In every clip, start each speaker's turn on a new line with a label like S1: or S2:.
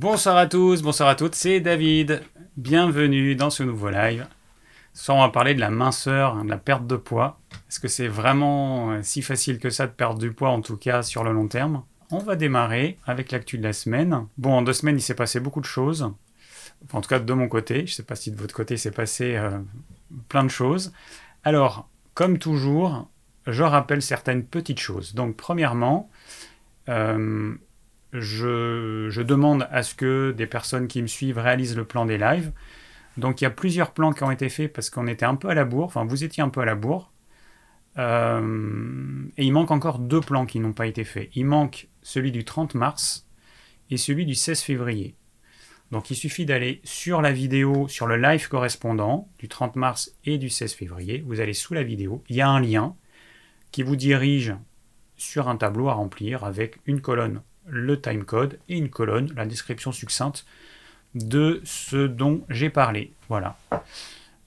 S1: Bonsoir à tous, bonsoir à toutes, c'est David. Bienvenue dans ce nouveau live. Ce soir, on va parler de la minceur, hein, de la perte de poids. Est-ce que c'est vraiment euh, si facile que ça de perdre du poids, en tout cas sur le long terme? On va démarrer avec l'actu de la semaine. Bon, en deux semaines, il s'est passé beaucoup de choses. en tout cas, de mon côté. Je ne sais pas si de votre côté, il s'est passé euh, plein de choses. Alors, comme toujours, je rappelle certaines petites choses. Donc, premièrement, euh, je, demande à ce que des personnes qui me suivent réalisent le plan des lives. Donc il y a plusieurs plans qui ont été faits parce qu'on était un peu à la bourre, enfin vous étiez un peu à la bourre. Euh, et il manque encore deux plans qui n'ont pas été faits. Il manque celui du 30 mars et celui du 16 février. Donc il suffit d'aller sur la vidéo, sur le live correspondant du 30 mars et du 16 février. Vous allez sous la vidéo, il y a un lien qui vous dirige sur un tableau à remplir avec une colonne le timecode et une colonne, la description succincte de ce dont j'ai parlé. Voilà.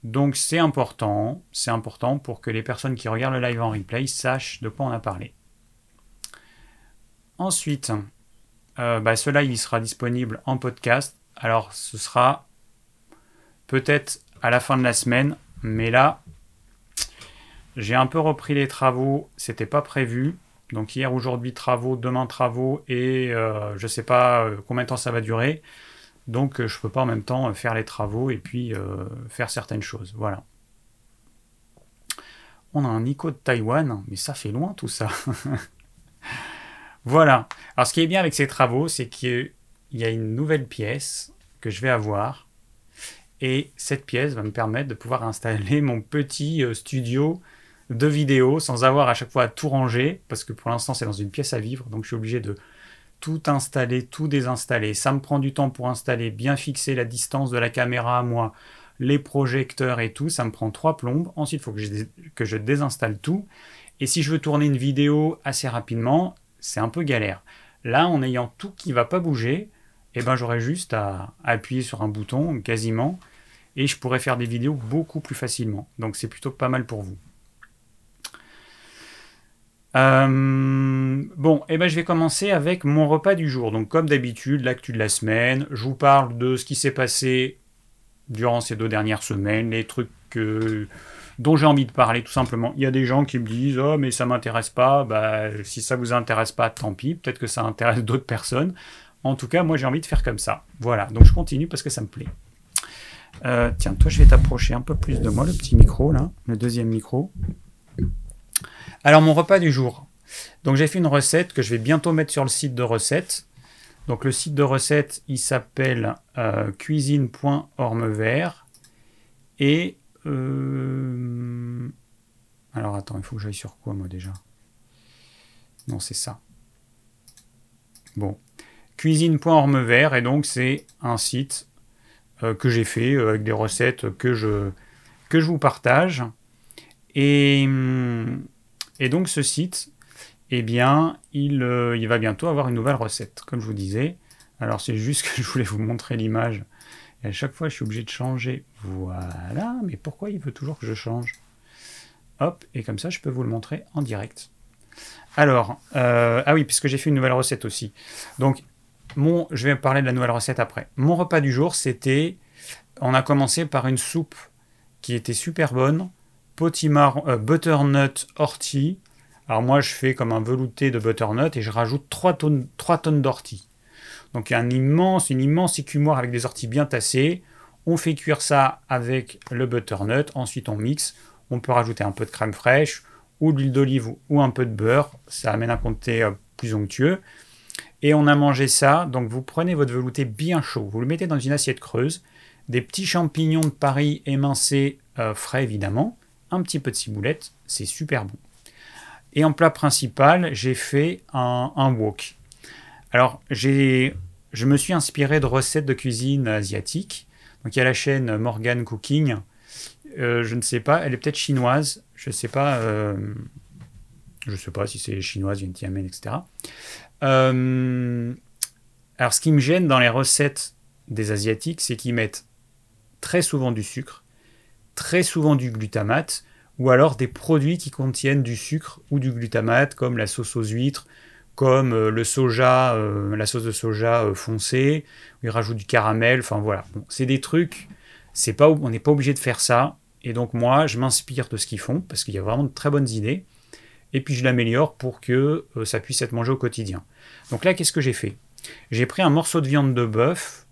S1: Donc c'est important, c'est important pour que les personnes qui regardent le live en replay sachent de quoi on a parlé. Ensuite, euh, bah, ce live il sera disponible en podcast. Alors ce sera peut-être à la fin de la semaine, mais là j'ai un peu repris les travaux, c'était pas prévu. Donc hier, aujourd'hui, travaux, demain, travaux, et euh, je ne sais pas euh, combien de temps ça va durer. Donc euh, je ne peux pas en même temps faire les travaux et puis faire certaines choses. Voilà. On a un Nico de Taïwan, mais ça fait loin tout ça. voilà. Alors ce qui est bien avec ces travaux, c'est qu'il y a une nouvelle pièce que je vais avoir. Et cette pièce va me permettre de pouvoir installer mon petit studio de vidéos sans avoir à chaque fois à tout ranger, parce que pour l'instant c'est dans une pièce à vivre, donc je suis obligé de tout installer, tout désinstaller. Ça me prend du temps pour installer, bien fixer la distance de la caméra moi, les projecteurs et tout, ça me prend trois plombes. Ensuite, il faut que je, désinstalle tout. Et si je veux tourner une vidéo assez rapidement, c'est un peu galère. Là, en ayant tout qui ne va pas bouger, eh ben, j'aurais juste à appuyer sur un bouton quasiment et je pourrais faire des vidéos beaucoup plus facilement. Donc c'est plutôt pas mal pour vous. Euh, bon, et eh ben je vais commencer avec mon repas du jour. Donc comme d'habitude, l'actu de la semaine. Je vous parle de ce qui s'est passé durant ces deux dernières semaines, les trucs dont j'ai envie de parler tout simplement. Il y a des gens qui me disent oh mais ça m'intéresse pas. Bah si ça vous intéresse pas, tant pis. Peut-être que ça intéresse d'autres personnes. En tout cas, moi j'ai envie de faire comme ça. Voilà. Donc je continue parce que ça me plaît. Euh, tiens, toi je vais t'approcher un peu plus de moi, le petit micro là, le deuxième micro. Alors mon repas du jour. Donc j'ai fait une recette que je vais bientôt mettre sur le site de recettes. Donc le site de recettes, il s'appelle euh, cuisine.ormevert. Et... Euh, alors attends, il faut que j'aille sur quoi moi déjà? Non, c'est ça. Bon. Cuisine.ormevert, et donc c'est un site euh, que j'ai fait avec des recettes que je, que je vous partage. Et, hum, et donc ce site, eh bien, il, euh, il, va bientôt avoir une nouvelle recette, comme je vous disais. Alors c'est juste que je voulais vous montrer l'image. Et à chaque fois, je suis obligé de changer. Voilà, mais pourquoi il veut toujours que je change? Hop, et comme ça, je peux vous le montrer en direct. Alors, euh, ah oui, puisque j'ai fait une nouvelle recette aussi. Donc, mon, je vais parler de la nouvelle recette après. Mon repas du jour, c'était, on a commencé par une soupe qui était super bonne, potimarron, euh, butternut ortie. Alors moi, je fais comme un velouté de butternut et je rajoute 3 tonnes, 3 tonnes d'ortie. Donc un immense, une immense écumoire avec des orties bien tassées. On fait cuire ça avec le butternut. Ensuite, on mixe. On peut rajouter un peu de crème fraîche ou de l'huile d'olive ou un peu de beurre. Ça amène un comté euh, plus onctueux. Et on a mangé ça. Donc vous prenez votre velouté bien chaud. Vous le mettez dans une assiette creuse. Des petits champignons de Paris émincés, euh, frais évidemment un petit peu de ciboulette, c'est super bon. Et en plat principal, j'ai fait un, wok. Alors, j'ai, je me suis inspiré de recettes de cuisine asiatique. Donc, il y a la chaîne Morgan Cooking. Euh, je ne sais pas, elle est peut-être chinoise. Je ne sais pas. Euh, je sais pas si c'est chinoise, vietnamienne, etc. Euh, alors, ce qui me gêne dans les recettes des asiatiques, c'est qu'ils mettent très souvent du sucre très souvent du glutamate, ou alors des produits qui contiennent du sucre ou du glutamate, comme la sauce aux huîtres, comme euh, le soja, euh, la sauce de soja euh, foncée, où ils rajoutent du caramel, enfin voilà. C'est des trucs, on n'est pas obligé de faire ça. Et donc moi, je m'inspire de ce qu'ils font, parce qu'il y a vraiment de très bonnes idées. Et puis je l'améliore pour que ça puisse être mangé au quotidien. Donc là, qu'est-ce que j'ai fait? J'ai pris un morceau de viande de bœuf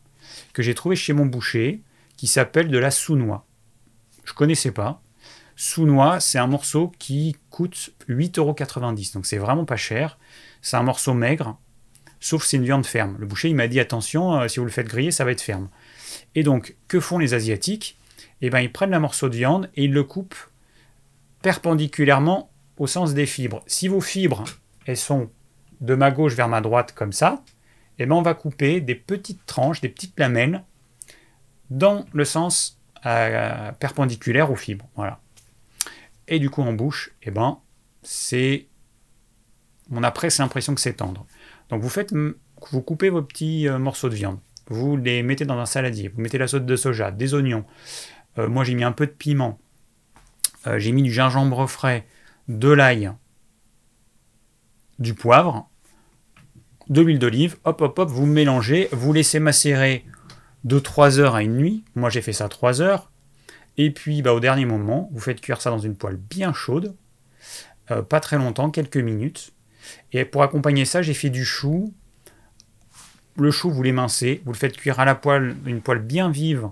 S1: que j'ai trouvé chez mon boucher, qui s'appelle de la sous-noix. Je connaissais pas. Sous-noix, c'est un morceau qui coûte 8,90€. Donc c'est vraiment pas cher. C'est un morceau maigre, sauf c'est une viande ferme. Le boucher, il m'a dit attention, euh, si vous le faites griller, ça va être ferme. Et donc, que font les Asiatiques? Eh bien, ils prennent un morceau de viande et ils le coupent perpendiculairement au sens des fibres. Si vos fibres, elles sont de ma gauche vers ma droite comme ça, eh bien, on va couper des petites tranches, des petites lamelles dans le sens perpendiculaire aux fibres. Voilà. Et du coup, en bouche, eh ben, c'est. On a presque l'impression que c'est tendre. Donc, vous faites. Vous coupez vos petits euh, morceaux de viande. Vous les mettez dans un saladier. Vous mettez la sauce de soja, des oignons. Euh, moi, j'ai mis un peu de piment. Euh, j'ai mis du gingembre frais, de l'ail, du poivre, de l'huile d'olive. Hop, hop, hop, vous mélangez. Vous laissez macérer de 3 heures à une nuit. Moi, j'ai fait ça 3 heures. Et puis, bah, au dernier moment, vous faites cuire ça dans une poêle bien chaude, euh, pas très longtemps, quelques minutes. Et pour accompagner ça, j'ai fait du chou. Le chou, vous l'émincez, vous le faites cuire à la poêle, une poêle bien vive.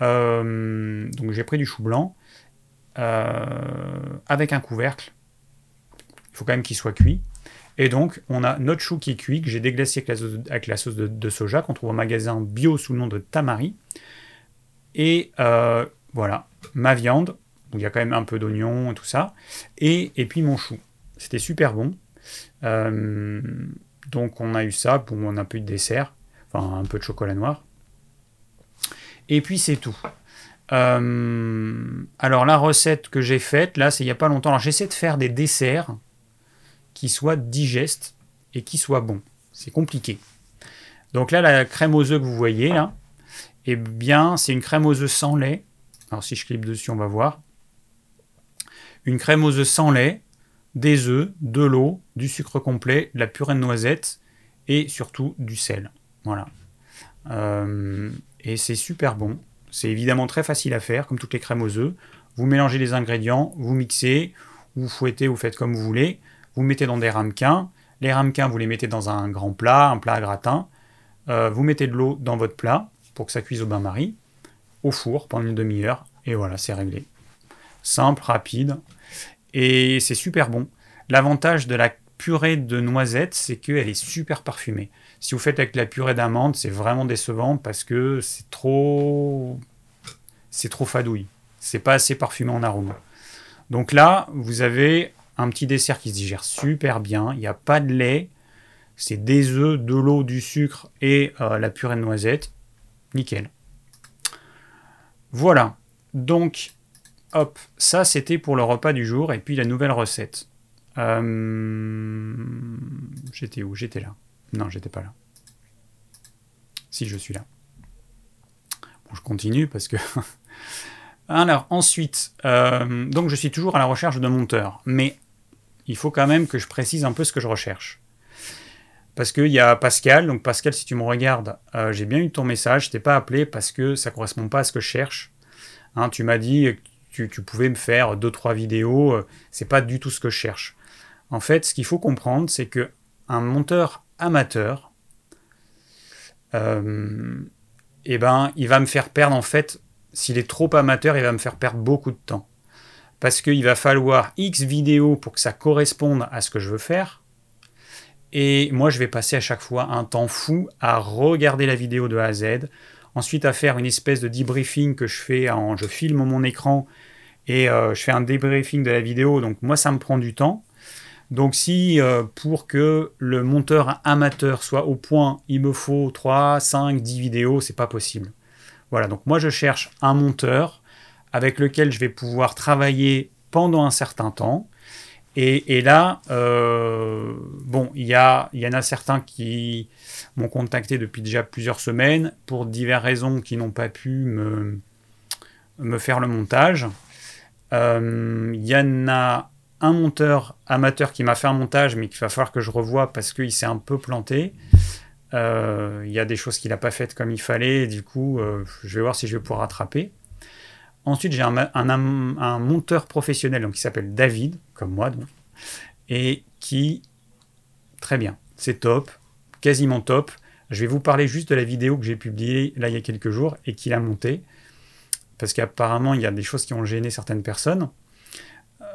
S1: Euh, donc j'ai pris du chou blanc euh, avec un couvercle. Il faut quand même qu'il soit cuit. Et donc, on a notre chou qui cuit, que j'ai déglacé avec la, sauce, de, soja, qu'on trouve au magasin bio sous le nom de Tamari. Et voilà, ma viande, il y a quand même un peu d'oignon et tout ça, et, et puis mon chou. C'était super bon. Euh, donc on a eu ça, pour on a un peu de dessert, enfin un peu de chocolat noir. Et puis c'est tout. Euh, alors la recette que j'ai faite, là, c'est il n'y a pas longtemps. Alors j'essaie de faire des desserts qui soient digestes et qui soient bons. C'est compliqué. Donc là, la crème aux œufs que vous voyez, là, eh bien, c'est une crème aux œufs sans lait alors si je clique dessus, on va voir. Une crème aux œufs sans lait, des œufs, de l'eau, du sucre complet, de la purée de et surtout du sel. Voilà. Euh, et c'est super bon. C'est évidemment très facile à faire, comme toutes les crèmes aux œufs. Vous mélangez les ingrédients, vous mixez, vous fouettez, vous faites comme vous voulez. Vous mettez dans des ramequins. Les ramequins, vous les mettez dans un grand plat, un plat à gratin. Euh, vous mettez de l'eau dans votre plat pour que ça cuise au bain-marie au four pendant une demi-heure, et voilà, c'est réglé. Simple, rapide, et c'est super bon. L'avantage de la purée de noisettes, c'est qu'elle est super parfumée. Si vous faites avec la purée d'amande, c'est vraiment décevant parce que c'est trop, c'est trop fadouille. C'est pas assez parfumé en arôme. Donc là, vous avez un petit dessert qui se digère super bien. Il n'y a pas de lait. C'est des œufs, de l'eau, du sucre et euh, la purée de noisettes. Nickel. Voilà. Donc, hop, ça c'était pour le repas du jour et puis la nouvelle recette. Euh, j'étais où? J'étais là. Non, j'étais pas là. Si, je suis là. Bon, je continue parce que. Alors, ensuite, euh, donc je suis toujours à la recherche de monteur, mais il faut quand même que je précise un peu ce que je recherche. Parce qu'il y a Pascal, donc Pascal, si tu me regardes, euh, j'ai bien eu ton message, je t'ai pas appelé parce que ça correspond pas à ce que je cherche. Hein, tu m'as dit que tu, pouvais me faire deux trois vidéos, euh, c'est pas du tout ce que je cherche. En fait, ce qu'il faut comprendre, c'est que un monteur amateur, euh, eh ben, il va me faire perdre en fait, s'il est trop amateur, il va me faire perdre beaucoup de temps. Parce qu'il va falloir X vidéos pour que ça corresponde à ce que je veux faire. Et moi, je vais passer à chaque fois un temps fou à regarder la vidéo de A à Z, ensuite à faire une espèce de debriefing que je fais, en, je filme mon écran et euh, je fais un debriefing de la vidéo. Donc moi, ça me prend du temps. Donc si euh, pour que le monteur amateur soit au point, il me faut 3, 5, 10 vidéos, c'est pas possible. Voilà, donc moi je cherche un monteur avec lequel je vais pouvoir travailler pendant un certain temps et, là, euh, bon, il y, en a certains qui m'ont contacté depuis déjà plusieurs semaines pour diverses raisons qui n'ont pas pu me, faire le montage. Euh, il y en a un monteur amateur qui m'a fait un montage, mais qu'il va falloir que je revoie parce qu'il s'est un peu planté. Euh, il y a des choses qu'il n'a pas faites comme il fallait, du coup, je vais voir si je vais pouvoir rattraper. Ensuite, j'ai un, monteur professionnel qui s'appelle David, comme moi, et qui, très bien, c'est top, quasiment top. Je vais vous parler juste de la vidéo que j'ai publiée là il y a quelques jours et qu'il a montée, parce qu'apparemment il y a des choses qui ont gêné certaines personnes.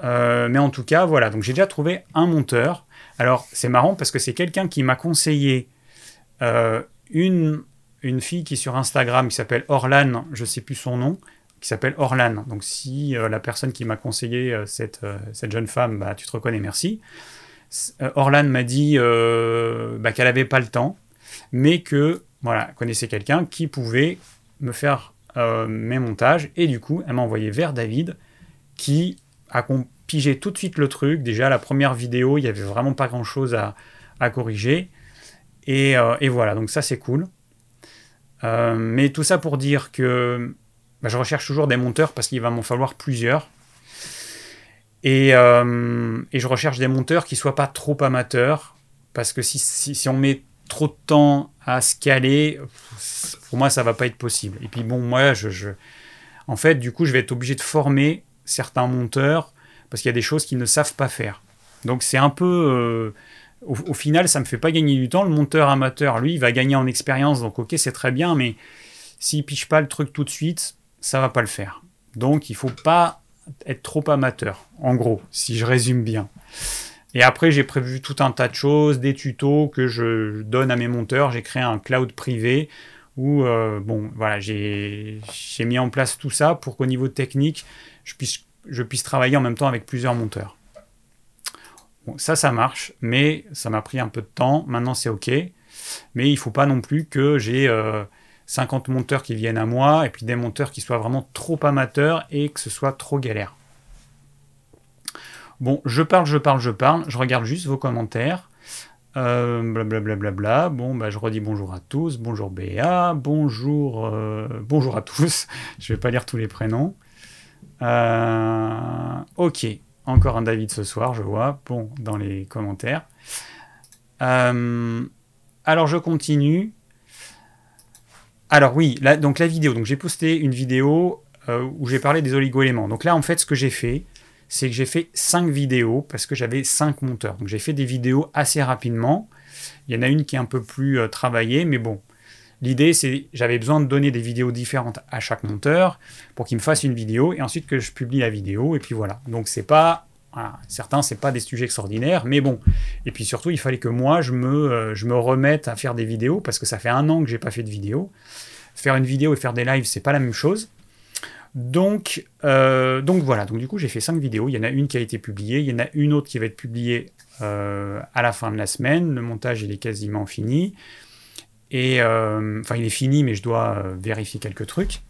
S1: Euh, mais en tout cas, voilà, donc j'ai déjà trouvé un monteur. Alors c'est marrant parce que c'est quelqu'un qui m'a conseillé euh, une, une fille qui est sur Instagram qui s'appelle Orlan, je ne sais plus son nom, qui s'appelle Orlan. Donc si euh, la personne qui m'a conseillé cette, cette, jeune femme, bah, tu te reconnais, merci. Orlan m'a dit bah, qu'elle n'avait pas le temps, mais que voilà, connaissait quelqu'un qui pouvait me faire mes montages, et du coup, elle m'a envoyé vers David, qui a pigé tout de suite le truc. Déjà, la première vidéo, il n'y avait vraiment pas grand-chose à, corriger. Euh, et, voilà, donc ça c'est cool. Euh, mais tout ça pour dire que bah, je recherche toujours des monteurs parce qu'il va m'en falloir plusieurs. Et, euh, je recherche des monteurs qui soient pas trop amateurs. Parce que si, on met trop de temps à se caler, pour moi ça va pas être possible. Et puis bon, moi, je, en fait, du coup, je vais être obligé de former certains monteurs parce qu'il y a des choses qu'ils ne savent pas faire. Donc c'est un peu... Euh, au, final, ça me fait pas gagner du temps. Le monteur amateur, lui, il va gagner en expérience, donc ok, c'est très bien, mais s'il piche pas le truc tout de suite, ça va pas le faire. Donc il faut pas être trop amateur, en gros, si je résume bien. Et après, j'ai prévu tout un tas de choses, des tutos que je donne à mes monteurs. J'ai créé un cloud privé où, euh, bon, voilà, j'ai mis en place tout ça pour qu'au niveau technique, je puisse, travailler en même temps avec plusieurs monteurs. Bon, ça, ça marche, mais ça m'a pris un peu de temps. Maintenant, c'est OK. Mais il ne faut pas non plus que j'ai 50 euh, monteurs qui viennent à moi et puis des monteurs qui soient vraiment trop amateurs et que ce soit trop galère. Bon, je parle, je parle, je parle. Je regarde juste vos commentaires. Blablabla. Euh, bon, bah, je redis bonjour à tous. Bonjour Béa. Bonjour, euh, bonjour à tous. je vais pas lire tous les prénoms. Euh, ok, encore un David ce soir, je vois. Bon, dans les commentaires. Alors je continue. Alors oui, donc la vidéo. Donc j'ai posté une vidéo euh, où j'ai parlé des oligo-éléments. Donc là, en fait, ce que j'ai fait, c'est que j'ai fait 5 vidéos parce que j'avais 5 monteurs. Donc j'ai fait des vidéos assez rapidement. Il y en a une qui est un peu plus travaillée, mais bon, L'idée, c'est j'avais besoin de donner des vidéos différentes à chaque monteur pour qu'il me fasse une vidéo et ensuite que je publie la vidéo. Et puis voilà. Donc c'est pas voilà, certains, c'est pas des sujets extraordinaires, mais bon. Et puis surtout, il fallait que moi, je me, euh, je me remette à faire des vidéos parce que ça fait un an que j'ai pas fait de vidéo. Faire une vidéo et faire des lives, c'est pas la même chose. Donc, euh, donc voilà. Donc du coup, j'ai fait cinq vidéos. Il y en a une qui a été publiée, il y en a une autre qui va être publiée euh, à la fin de la semaine. Le montage, il est quasiment fini. Et enfin, il est fini, mais je dois vérifier quelques trucs.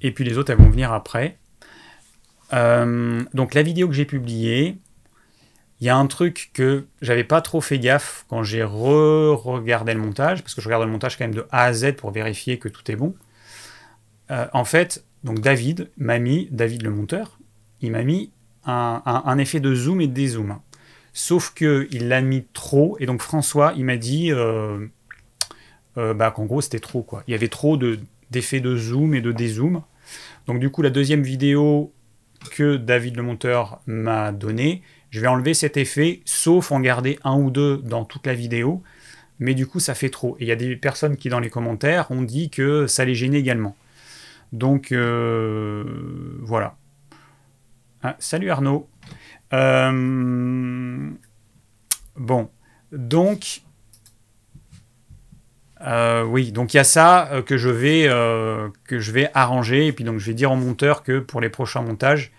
S1: Et puis les autres, elles vont venir après. Euh, donc la vidéo que j'ai publiée, il y a un truc que j'avais pas trop fait gaffe quand j'ai re-regardé le montage, parce que je regarde le montage quand même de A à Z pour vérifier que tout est bon. en fait, donc David m'a mis, David le monteur, il m'a mis un, effet de zoom et de dézoom. Sauf qu'il l'a mis trop, et donc François, il m'a dit euh, euh, bah, qu'en gros c'était trop. quoi. Il y avait trop d'effets de, zoom et de dézoom. Donc du coup, la deuxième vidéo que David le monteur m'a donnée, je vais enlever cet effet, sauf en garder un ou deux dans toute la vidéo. Mais du coup, ça fait trop. Et il y a des personnes qui, dans les commentaires, ont dit que ça les gênait également. Donc, euh, voilà. Ah, salut Arnaud. Euh, bon, donc, euh, oui, donc il y a ça euh, que je vais que je vais arranger et puis donc je vais dire au monteur que pour les prochains montages,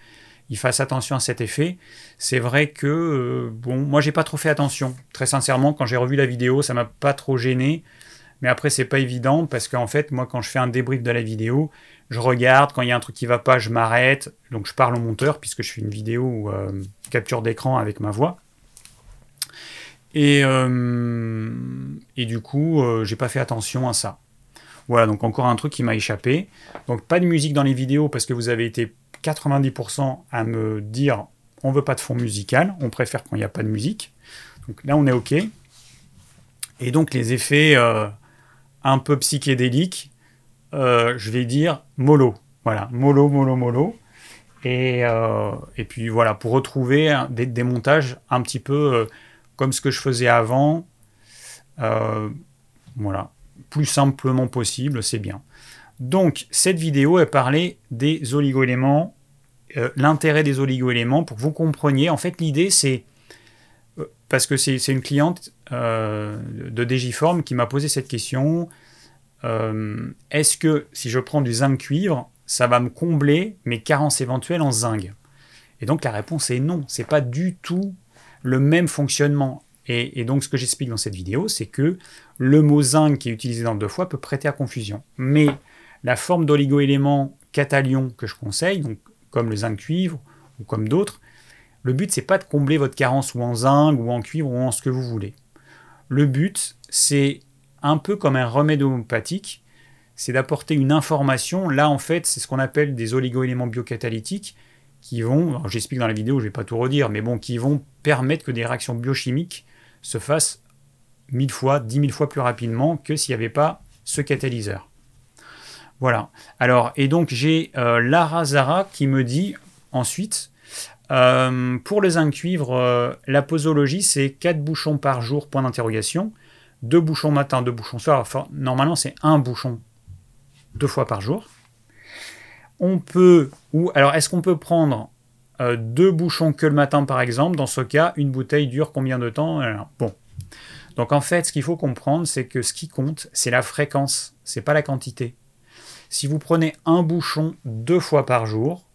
S1: il fasse attention à cet effet. C'est vrai que bon, moi j'ai pas trop fait attention. Très sincèrement, quand j'ai revu la vidéo, ça m'a pas trop gêné. Mais après, c'est pas évident parce qu'en fait, moi, quand je fais un débrief de la vidéo, je regarde, quand il y a un truc qui va pas, je m'arrête. Donc, je parle au monteur puisque je fais une vidéo capture d'écran avec ma voix. Et, euh, et du coup, euh, j'ai pas fait attention à ça. Voilà, donc encore un truc qui m'a échappé. Donc pas de musique dans les vidéos parce que vous avez été 90% à me dire on veut pas de fond musical, on préfère quand il n'y a pas de musique. Donc là, on est OK. Et donc les effets euh, un peu psychédéliques, euh, je vais dire mollo. Voilà, mollo, mollo, mollo. Et, et puis voilà, pour retrouver des, des, montages un petit peu comme ce que je faisais avant. voilà, plus simplement possible, c'est bien. Donc cette vidéo, elle parlait des oligoéléments, l'intérêt des oligoéléments, pour que vous compreniez. En fait, l'idée, c'est parce que c'est une cliente euh, de Digiform qui m'a posé cette question. Euh, est-ce que si je prends du zinc cuivre, ça va me combler mes carences éventuelles en zinc? Et donc la réponse est non. C'est pas du tout le même fonctionnement. Et, donc ce que j'explique dans cette vidéo, c'est que le mot zinc qui est utilisé dans deux fois peut prêter à confusion. Mais la forme d'oligo-élément catalion que je conseille, donc comme le zinc cuivre ou comme d'autres, le but, c'est pas de combler votre carence ou en zinc ou en cuivre ou en ce que vous voulez. Le but, c'est un peu comme un remède homéopathique, c'est d'apporter une information. Là, en fait, c'est ce qu'on appelle des oligo-éléments biocatalytiques qui vont, j'explique dans la vidéo, je vais pas tout redire, mais bon, qui vont permettre que des réactions biochimiques se fassent mille fois, dix mille fois plus rapidement que s'il n'y avait pas ce catalyseur. Voilà. Alors, et donc j'ai euh, Lara Zara qui me dit ensuite, euh, pour le zinc cuivre, euh, la posologie, c'est 4 bouchons par jour, point d'interrogation. 2 bouchons matin, 2 bouchons soir. Normalement, c'est un bouchon deux fois par jour. On peut, ou alors est-ce qu'on peut prendre euh, deux bouchons que le matin, par exemple? Dans ce cas, une bouteille dure combien de temps? Bon. Donc en fait, ce qu'il faut comprendre, c'est que ce qui compte, c'est la fréquence, c'est pas la quantité. Si vous prenez un bouchon deux fois par jour,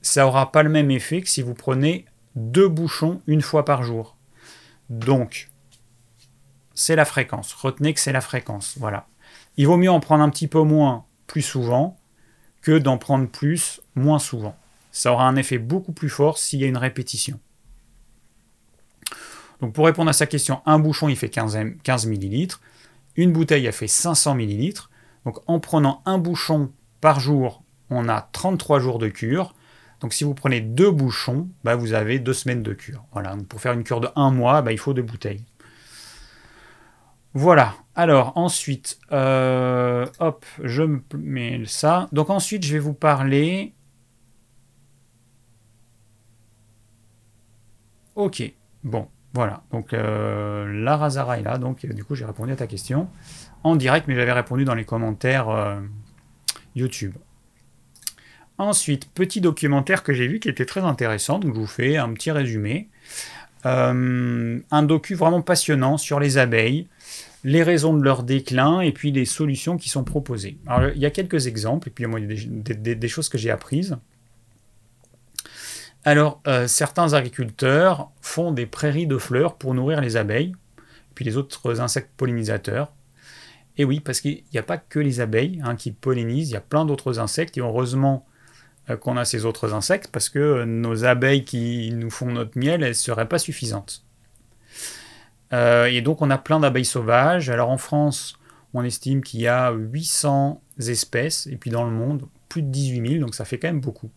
S1: ça n'aura pas le même effet que si vous prenez deux bouchons une fois par jour. Donc, c'est la fréquence. Retenez que c'est la fréquence. Voilà. Il vaut mieux en prendre un petit peu moins plus souvent que d'en prendre plus moins souvent. Ça aura un effet beaucoup plus fort s'il y a une répétition. Donc pour répondre à sa question, un bouchon il fait 15, 15 ml, une bouteille a fait 500 ml. Donc en prenant un bouchon par jour, on a 33 jours de cure. Donc si vous prenez deux bouchons, bah, vous avez deux semaines de cure. Voilà. pour faire une cure de un mois, bah, il faut deux bouteilles. Voilà. Alors ensuite, euh, hop, je mets ça. Donc ensuite, je vais vous parler. Ok. Bon, voilà. Donc euh, la Razara est là. Donc du coup, j'ai répondu à ta question en direct, mais j'avais répondu dans les commentaires euh, YouTube. Ensuite, petit documentaire que j'ai vu qui était très intéressant, donc je vous fais un petit résumé. Euh, un docu vraiment passionnant sur les abeilles, les raisons de leur déclin et puis les solutions qui sont proposées. Alors, il y a quelques exemples et puis il y a des, choses que j'ai apprises. Alors, euh, certains agriculteurs font des prairies de fleurs pour nourrir les abeilles, puis les autres insectes pollinisateurs. Et oui, parce qu'il n'y a pas que les abeilles hein, qui pollinisent, il y a plein d'autres insectes, et heureusement, euh, qu'on a ces autres insectes parce que nos abeilles qui nous font notre miel, elles ne seraient pas suffisantes. Euh, et donc on a plein d'abeilles sauvages. Alors en France, on estime qu'il y a 800 espèces, et puis dans le monde, plus de 18 000, donc ça fait quand même beaucoup.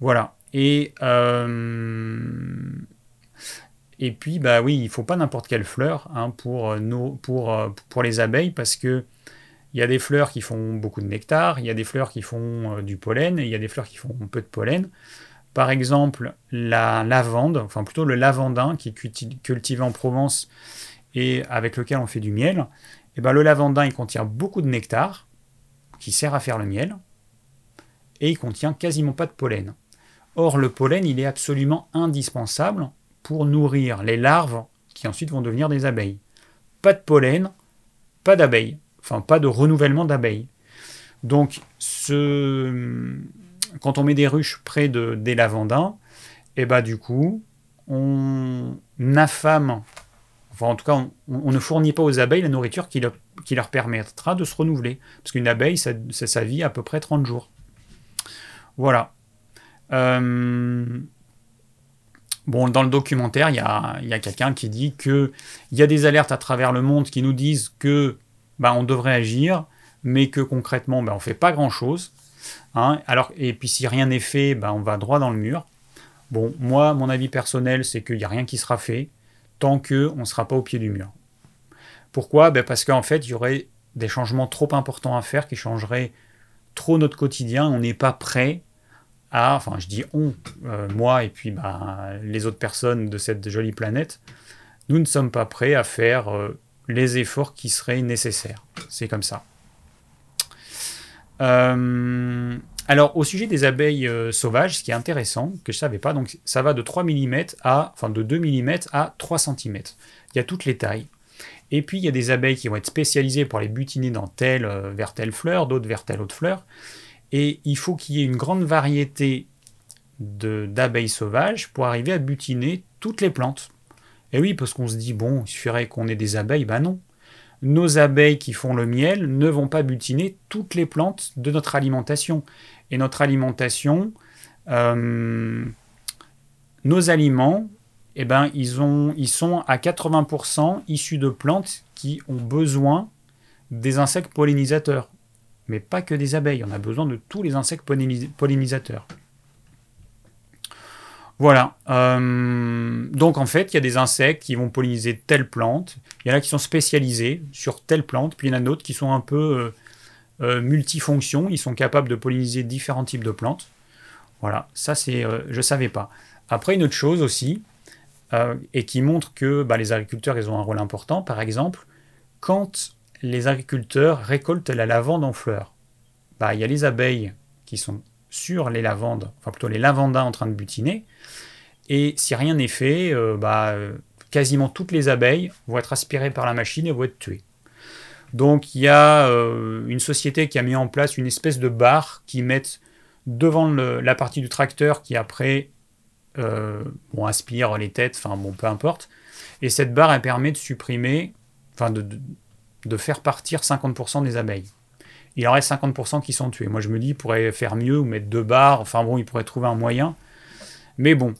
S1: Voilà. Et, euh, et puis, bah oui, il faut pas n'importe quelle fleur hein, pour, nos, pour, pour les abeilles, parce que il y a des fleurs qui font beaucoup de nectar, il y a des fleurs qui font euh, du pollen, et il y a des fleurs qui font peu de pollen. Par exemple, la lavande, enfin plutôt le lavandin qui est cultivé en Provence et avec lequel on fait du miel. Et eh ben, le lavandin, il contient beaucoup de nectar, qui sert à faire le miel, et il contient quasiment pas de pollen. Or, le pollen, il est absolument indispensable pour nourrir les larves qui ensuite vont devenir des abeilles. Pas de pollen, pas d'abeilles enfin pas de renouvellement d'abeilles. Donc ce, quand on met des ruches près de, des lavandins, et eh bah du coup, on affame, enfin en tout cas, on, ne fournit pas aux abeilles la nourriture qui, leur permettra de se renouveler. Parce qu'une abeille, ça, sa vie à peu près 30 jours. Voilà. Euh, bon, dans le documentaire, il y a, quelqu'un qui dit qu'il y a des alertes à travers le monde qui nous disent que bah, on devrait agir, mais que concrètement, bah, on ne fait pas grand-chose. Hein. alors, et puis si rien n'est fait, bah, on va droit dans le mur. Bon, moi, mon avis personnel, c'est qu'il n'y a rien qui sera fait tant qu'on ne sera pas au pied du mur. Pourquoi? Ben Parce qu'en fait, il y aurait des changements trop importants à faire qui changeraient trop notre quotidien. On n'est pas prêt à, enfin je dis on, euh, moi et puis ben, les autres personnes de cette jolie planète, nous ne sommes pas prêts à faire euh, les efforts qui seraient nécessaires. C'est comme ça. Euh, alors, au sujet des abeilles sauvages, ce qui est intéressant, que je ne savais pas, donc ça va de 3 à, enfin de 2 mm à 3 cm. Il y a toutes les tailles. Et puis, il y a des abeilles qui vont être spécialisées pour les butiner dans telle, vers telle fleur, d'autres vers telle autre fleur. Et il faut qu'il y ait une grande variété d'abeilles sauvages pour arriver à butiner toutes les plantes. Et oui, parce qu'on se dit, bon, il suffirait qu'on ait des abeilles, ben non. Nos abeilles qui font le miel ne vont pas butiner toutes les plantes de notre alimentation. Et notre alimentation, euh, nos aliments, eh ben, ils, ils sont à 80% issus de plantes qui ont besoin des insectes pollinisateurs mais pas que des abeilles. On a besoin de tous les insectes pollinisateurs. Voilà. Euh, donc en fait, il y a des insectes qui vont polliniser telle plante. Il y en a qui sont spécialisés sur telle plante, puis il y en a d'autres qui sont un peu euh, euh, multifonctions. Ils sont capables de polliniser différents types de plantes. Voilà, ça c'est, je ne savais pas. Après une autre chose aussi, et qui montre que bah, les agriculteurs ils ont un rôle important. Par exemple, quand les agriculteurs récoltent la lavande en fleurs. Bah, il y a les abeilles qui sont sur les lavandes, enfin plutôt les lavandins en train de butiner. Et si rien n'est fait, euh, bah, quasiment toutes les abeilles vont être aspirées par la machine et vont être tuées. Donc il y a euh, une société qui a mis en place une espèce de barre qui met devant la partie du tracteur qui après euh, aspire les têtes, enfin bon peu importe. Et cette barre elle permet de supprimer, enfin de faire partir 50% des abeilles. Il en reste 50% qui sont tués. Moi, je me dis, il pourrait faire mieux ou mettre deux barres. Enfin bon, il pourrait trouver un moyen. Mais bon,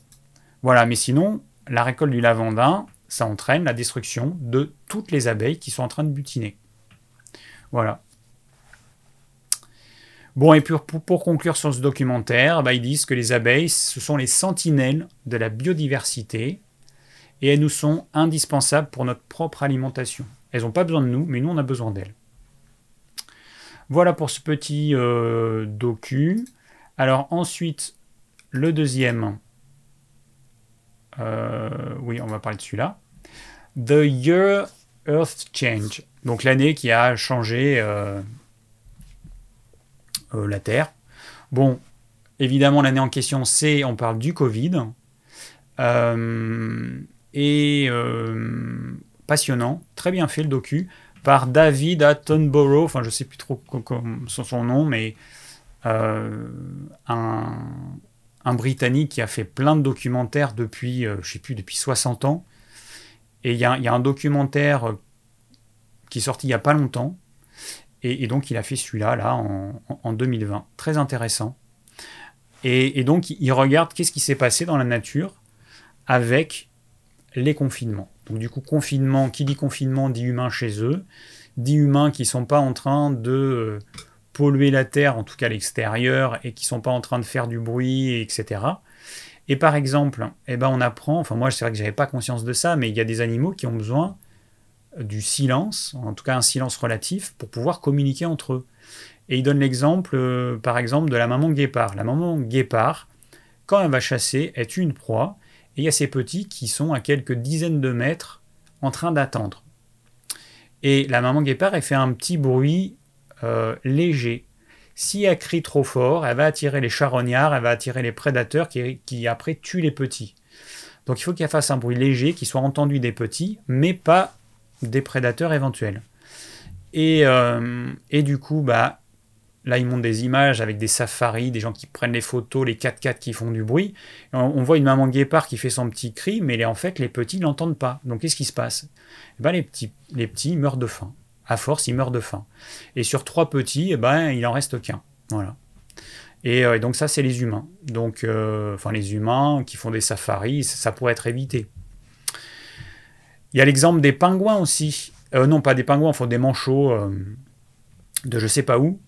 S1: voilà. Mais sinon, la récolte du lavandin, ça entraîne la destruction de toutes les abeilles qui sont en train de butiner. Voilà. Bon, et pour, pour conclure sur ce documentaire, bah, ils disent que les abeilles, ce sont les sentinelles de la biodiversité et elles nous sont indispensables pour notre propre alimentation. Elles n'ont pas besoin de nous, mais nous, on a besoin d'elles. Voilà pour ce petit euh, docu. Alors ensuite, le deuxième. Euh, oui, on va parler de celui-là. The Year Earth Change. Donc l'année qui a changé euh, la Terre. Bon, évidemment, l'année en question, c'est, on parle du Covid. et passionnant, très bien fait le docu, par David Attenborough, enfin je sais plus trop son nom, mais euh, un, Britannique qui a fait plein de documentaires depuis, euh, je sais plus, depuis 60 ans. Et il y, a un documentaire euh, qui est sorti il n'y a pas longtemps, et, donc il a fait celui-là là, en, 2020, très intéressant. Et, et donc il regarde qu'est-ce qui s'est passé dans la nature avec les confinements. Donc du coup, confinement, qui dit confinement dit humain chez eux, dit humains qui ne sont pas en train de euh, polluer la terre, en tout cas l'extérieur, et qui ne sont pas en train de faire du bruit, etc. Et par exemple, eh ben on apprend, enfin moi c'est vrai que j'avais pas conscience de ça, mais il y a des animaux qui ont besoin du silence, en tout cas un silence relatif, pour pouvoir communiquer entre eux. Et il donne l'exemple, euh, par exemple, de la maman guépard. La maman guépard, quand elle va chasser, est une proie, il y a ces petits qui sont à quelques dizaines de mètres en train d'attendre. Et la maman guépard, elle fait un petit bruit euh, léger. Si elle crie trop fort, elle va attirer les charognards, elle va attirer les prédateurs qui, après tuent les petits. Donc il faut qu'elle fasse un bruit léger qui soit entendu des petits, mais pas des prédateurs éventuels. Et, euh, et du coup, bah, Là, ils montrent des images avec des safaris, des gens qui prennent les photos, les 4x4 qui font du bruit. On, voit une maman guépard qui fait son petit cri, mais en fait, les petits ne l'entendent pas. Donc, qu'est-ce qui se passe? Eh ben, les, petits, les petits meurent de faim. À force, ils meurent de faim. Et sur trois petits, eh ben, il en reste qu'un. Voilà. Et, euh, donc, ça, c'est les humains. Donc, euh, enfin, les humains qui font des safaris, ça, pourrait être évité. Il y a l'exemple des pingouins aussi. Euh, non, pas des pingouins, faut des manchots de je sais pas où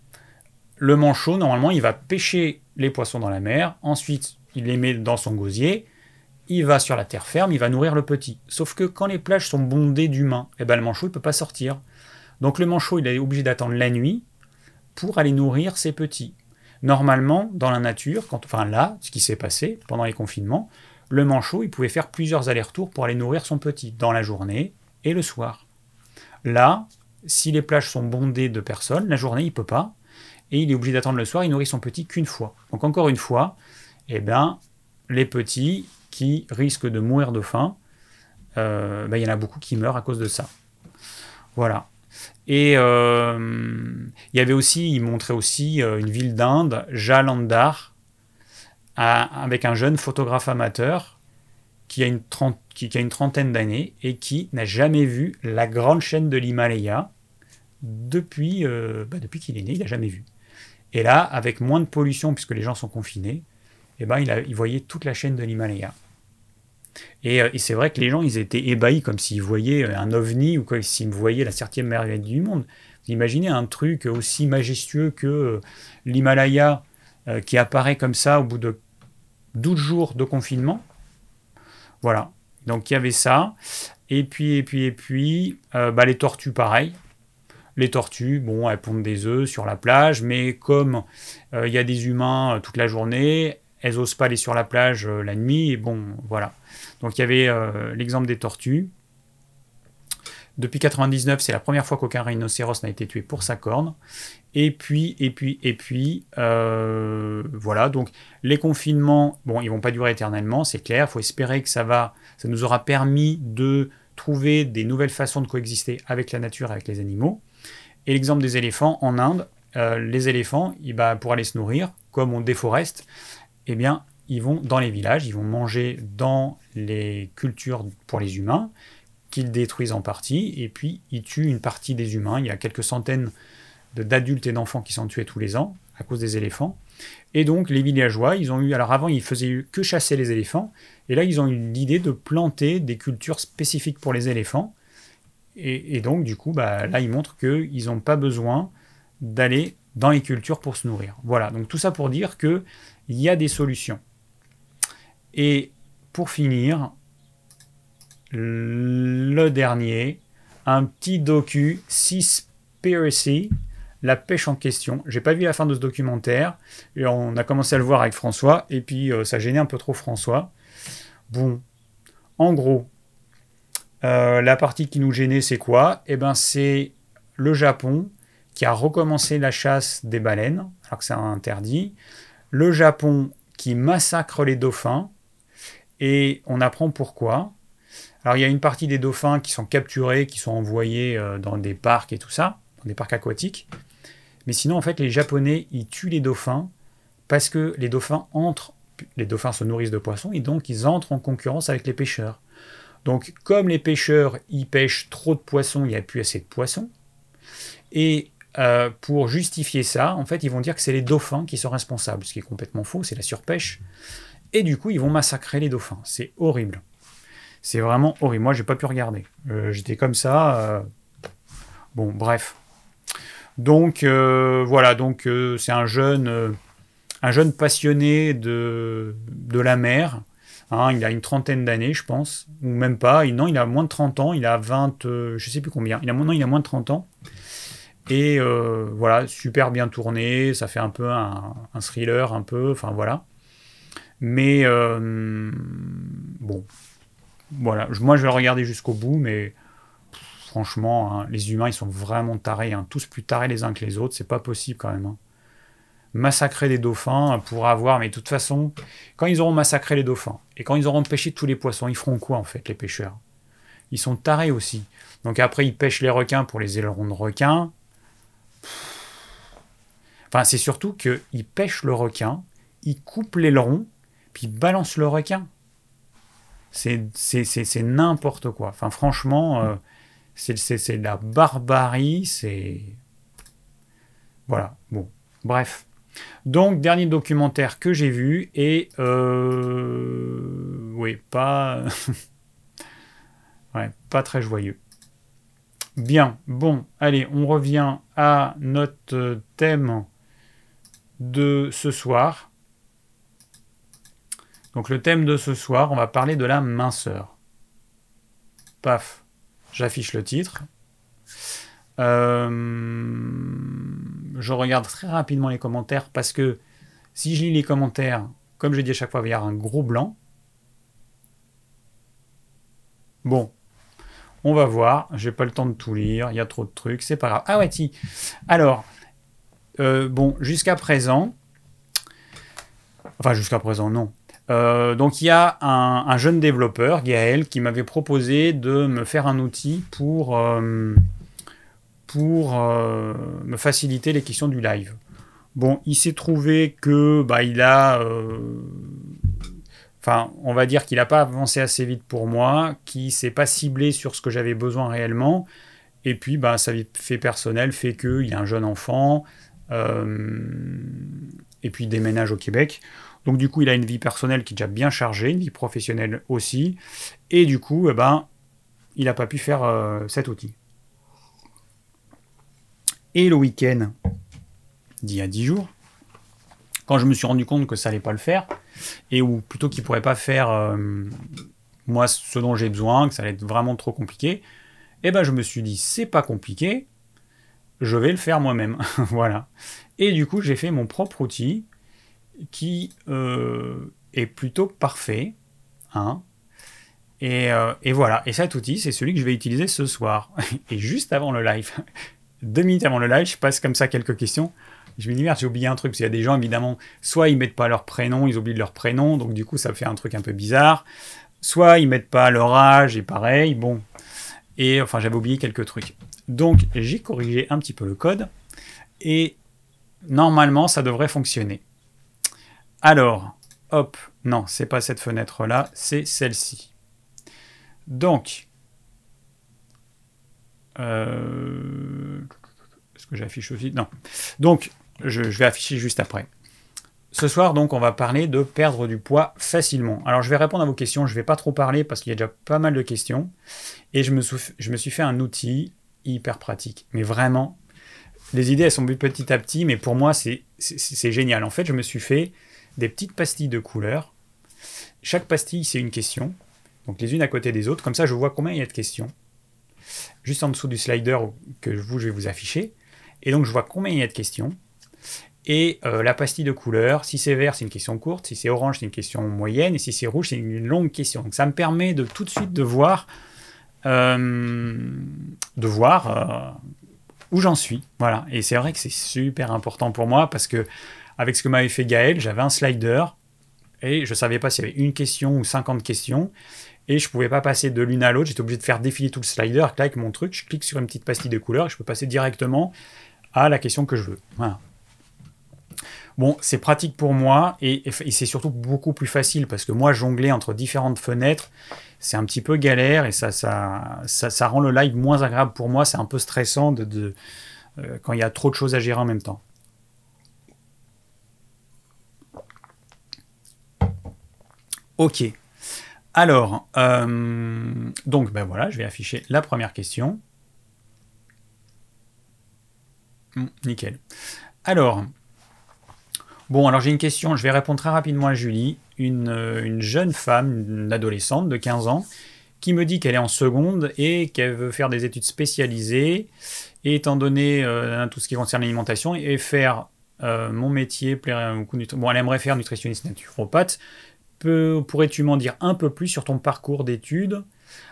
S1: le manchot, normalement, il va pêcher les poissons dans la mer. Ensuite, il les met dans son gosier, il va sur la terre ferme, il va nourrir le petit. Sauf que quand les plages sont bondées d'humains, eh ben, le manchot ne peut pas sortir. Donc le manchot, il est obligé d'attendre la nuit pour aller nourrir ses petits. Normalement, dans la nature, enfin là, ce qui s'est passé pendant les confinements, le manchot, il pouvait faire plusieurs allers-retours pour aller nourrir son petit, dans la journée et le soir. Là, si les plages sont bondées de personnes, la journée, il peut pas, et il est obligé d'attendre le soir, il nourrit son petit qu'une fois. Donc encore une fois, eh ben, les petits qui risquent de mourir de faim, euh, ben, il y en a beaucoup qui meurent à cause de ça. Voilà. Et euh, il y avait aussi, il montrait aussi euh, une ville d'Inde, Jalandhar, avec un jeune photographe amateur qui a une, trentaine d'années et qui n'a jamais vu la grande chaîne de l'Himalaya depuis, bah, depuis qu'il est né, il n'a jamais vu. Et là, avec moins de pollution, puisque les gens sont confinés, eh ben, il, voyait toute la chaîne de l'Himalaya. Et, et c'est vrai que les gens, ils étaient ébahis, comme s'ils voyaient un ovni ou comme s'ils voyaient la septième merveille du monde. Vous imaginez un truc aussi majestueux que l'Himalaya euh, qui apparaît comme ça au bout de 12 jours de confinement. Voilà. Donc il y avait ça. Et puis, et puis, et puis, euh, bah, les tortues, pareil. Les tortues, bon, elles pondent des œufs sur la plage, mais comme euh, il y a des humains toute la journée, elles n'osent pas aller sur la plage la nuit, et bon, voilà. Donc il y avait l'exemple des tortues. Depuis 99, c'est la première fois qu'aucun rhinocéros n'a été tué pour sa corne. Et puis, et puis, et puis, euh, voilà. Donc, les confinements, bon, ils vont pas durer éternellement, c'est clair. Il faut espérer que ça va, ça nous aura permis de trouver des nouvelles façons de coexister avec la nature, avec les animaux. Et l'exemple des éléphants en Inde, euh, les éléphants, bah, pour aller se nourrir, comme on déforeste, eh bien, ils vont dans les villages, ils vont manger dans les cultures pour les humains, qu'ils détruisent en partie, et puis ils tuent une partie des humains. Il y a quelques centaines d'adultes et d'enfants qui sont tués tous les ans à cause des éléphants. Et donc les villageois, ils ont eu, alors avant ils faisaient que chasser les éléphants, et là ils ont eu l'idée de planter des cultures spécifiques pour les éléphants. Et, donc du coup, bah, là ils montrent qu'ils n'ont pas besoin d'aller dans les cultures pour se nourrir. Voilà, donc tout ça pour dire qu'il y a des solutions. Et pour finir, le dernier, un petit docu, Seaspiracy, la pêche en question. J'ai pas vu la fin de ce documentaire, et on a commencé à le voir avec François, et puis euh, ça gênait un peu trop François. Bon, en gros, euh, la partie qui nous gênait, c'est quoi? Eh ben, c'est le Japon qui a recommencé la chasse des baleines, alors que c'est interdit. Le Japon qui massacre les dauphins, et on apprend pourquoi. Alors il y a une partie des dauphins qui sont capturés, qui sont envoyés euh, dans des parcs et tout ça, dans des parcs aquatiques. Mais sinon, en fait, les Japonais, ils tuent les dauphins parce que les dauphins entrent, les dauphins se nourrissent de poissons, et donc ils entrent en concurrence avec les pêcheurs. Donc comme les pêcheurs, ils pêchent trop de poissons, il n'y a plus assez de poissons. Et euh, pour justifier ça, en fait, ils vont dire que c'est les dauphins qui sont responsables, ce qui est complètement faux, c'est la surpêche. Et du coup, ils vont massacrer les dauphins. C'est horrible. C'est vraiment horrible. Moi, j'ai pas pu regarder. Euh, j'étais comme ça. Euh, bon, bref. Donc voilà, donc c'est un jeune, un jeune passionné de, de la mer. Hein, il a une trentaine d'années, je pense, ou même pas. non, il a moins de 30 ans. Il a 20, je sais plus combien. Il a, non, il a moins de 30 ans. Et voilà, super bien tourné. Ça fait un peu un, thriller, un peu. Enfin voilà. Mais bon, voilà, moi je vais regarder jusqu'au bout, mais franchement, hein, les humains ils sont vraiment tarés, hein, tous plus tarés les uns que les autres, c'est pas possible quand même. Massacrer des dauphins pour avoir, mais de toute façon, quand ils auront massacré les dauphins et quand ils auront pêché tous les poissons, ils feront quoi en fait, les pêcheurs? Ils sont tarés aussi. Donc après, ils pêchent les requins pour les ailerons de requins. Enfin, c'est surtout qu'ils pêchent le requin, ils coupent l'aileron, puis ils balancent le requin. C'est n'importe quoi. Enfin, franchement, euh, c'est de la barbarie. C'est. Voilà. Bon. Bref. Donc, dernier documentaire que j'ai vu et. Euh, oui, pas. ouais, pas très joyeux. Bien. Bon, allez, on revient à notre thème de ce soir. Donc le thème de ce soir, on va parler de la minceur. Paf, j'affiche le titre. Euh, je regarde très rapidement les commentaires parce que si je lis les commentaires, comme je dis à chaque fois, il y avoir un gros blanc. Bon, on va voir. J'ai pas le temps de tout lire. Il y a trop de trucs. C'est pas grave. Ah ouais, si. Alors, euh, bon, jusqu'à présent. Enfin, jusqu'à présent, non. Euh, donc, il y a un, jeune développeur, Gaël, qui m'avait proposé de me faire un outil pour, euh, pour me faciliter les questions du live. Bon, il s'est trouvé que bah, il a Enfin, on va dire qu'il n'a pas avancé assez vite pour moi, qu'il s'est pas ciblé sur ce que j'avais besoin réellement. Et puis, bah, sa vie fait personnelle fait qu'il y a un jeune enfant, euh, et puis il déménage au Québec. Donc, du coup, il a une vie personnelle qui est déjà bien chargée, une vie professionnelle aussi. Et du coup, eh ben, il n'a pas pu faire euh, cet outil. Et le week-end d'il y a 10 jours, quand je me suis rendu compte que ça allait pas le faire, et ou plutôt qu'il pourrait pas faire euh, moi ce dont j'ai besoin, que ça allait être vraiment trop compliqué, eh ben je me suis dit c'est pas compliqué, je vais le faire moi-même, voilà. Et du coup j'ai fait mon propre outil qui euh, est plutôt parfait, hein. Et, euh, et, voilà, et cet outil, c'est celui que je vais utiliser ce soir. Et juste avant le live, deux minutes avant le live, je passe comme ça quelques questions. Je me dis, merde, j'ai oublié un truc, parce qu'il y a des gens, évidemment, soit ils mettent pas leur prénom, ils oublient leur prénom, donc du coup, ça fait un truc un peu bizarre. Soit ils mettent pas leur âge, et pareil, bon. Et enfin, j'avais oublié quelques trucs. Donc, j'ai corrigé un petit peu le code, et normalement, ça devrait fonctionner. Alors, hop, non, c'est pas cette fenêtre-là, c'est celle-ci. Donc, est-ce que j'affiche aussi? Non. Donc, je, vais afficher juste après. Ce soir, donc, on va parler de perdre du poids facilement. Alors, je vais répondre à vos questions. Je ne vais pas trop parler parce qu'il y a déjà pas mal de questions. Et je me, je me suis fait un outil hyper pratique. Mais vraiment, les idées, elles sont petit à petit. Mais pour moi, c'est génial. En fait, je me suis fait des petites pastilles de couleurs. Chaque pastille, c'est une question. Donc, les unes à côté des autres. Comme ça, je vois combien il y a de questions. Juste en dessous du slider que je vais vous afficher. Et donc, je vois combien il y a de questions. Et euh, la pastille de couleur, si c'est vert, c'est une question courte, si c'est orange, c'est une question moyenne, et si c'est rouge, c'est une longue question. Donc ça me permet de tout de suite de voir, euh, de voir euh, où j'en suis. Voilà. Et c'est vrai que c'est super important pour moi parce que avec ce que m'avait fait Gaël, j'avais un slider et je ne savais pas s'il y avait une question ou 50 questions. Et je pouvais pas passer de l'une à l'autre, j'étais obligé de faire défiler tout le slider. Là, avec mon truc, je clique sur une petite pastille de couleur et je peux passer directement à la question que je veux. Bon, c'est pratique pour moi et, c'est surtout beaucoup plus facile parce que moi, jongler entre différentes fenêtres, c'est un petit peu galère et ça, ça, ça, rend le live moins agréable pour moi. C'est un peu stressant de, euh, quand il y a trop de choses à gérer en même temps. Ok. Alors, euh, donc ben voilà, je vais afficher la première question. Hum, nickel. Alors, bon, alors j'ai une question, je vais répondre très rapidement à Julie, une, euh, jeune femme, une adolescente de 15 ans, qui me dit qu'elle est en seconde et qu'elle veut faire des études spécialisées, étant donné euh, tout ce qui concerne l'alimentation, et faire mon métier, bon, elle aimerait faire nutritionniste naturopathe, pourrais-tu m'en dire un peu plus sur ton parcours d'études?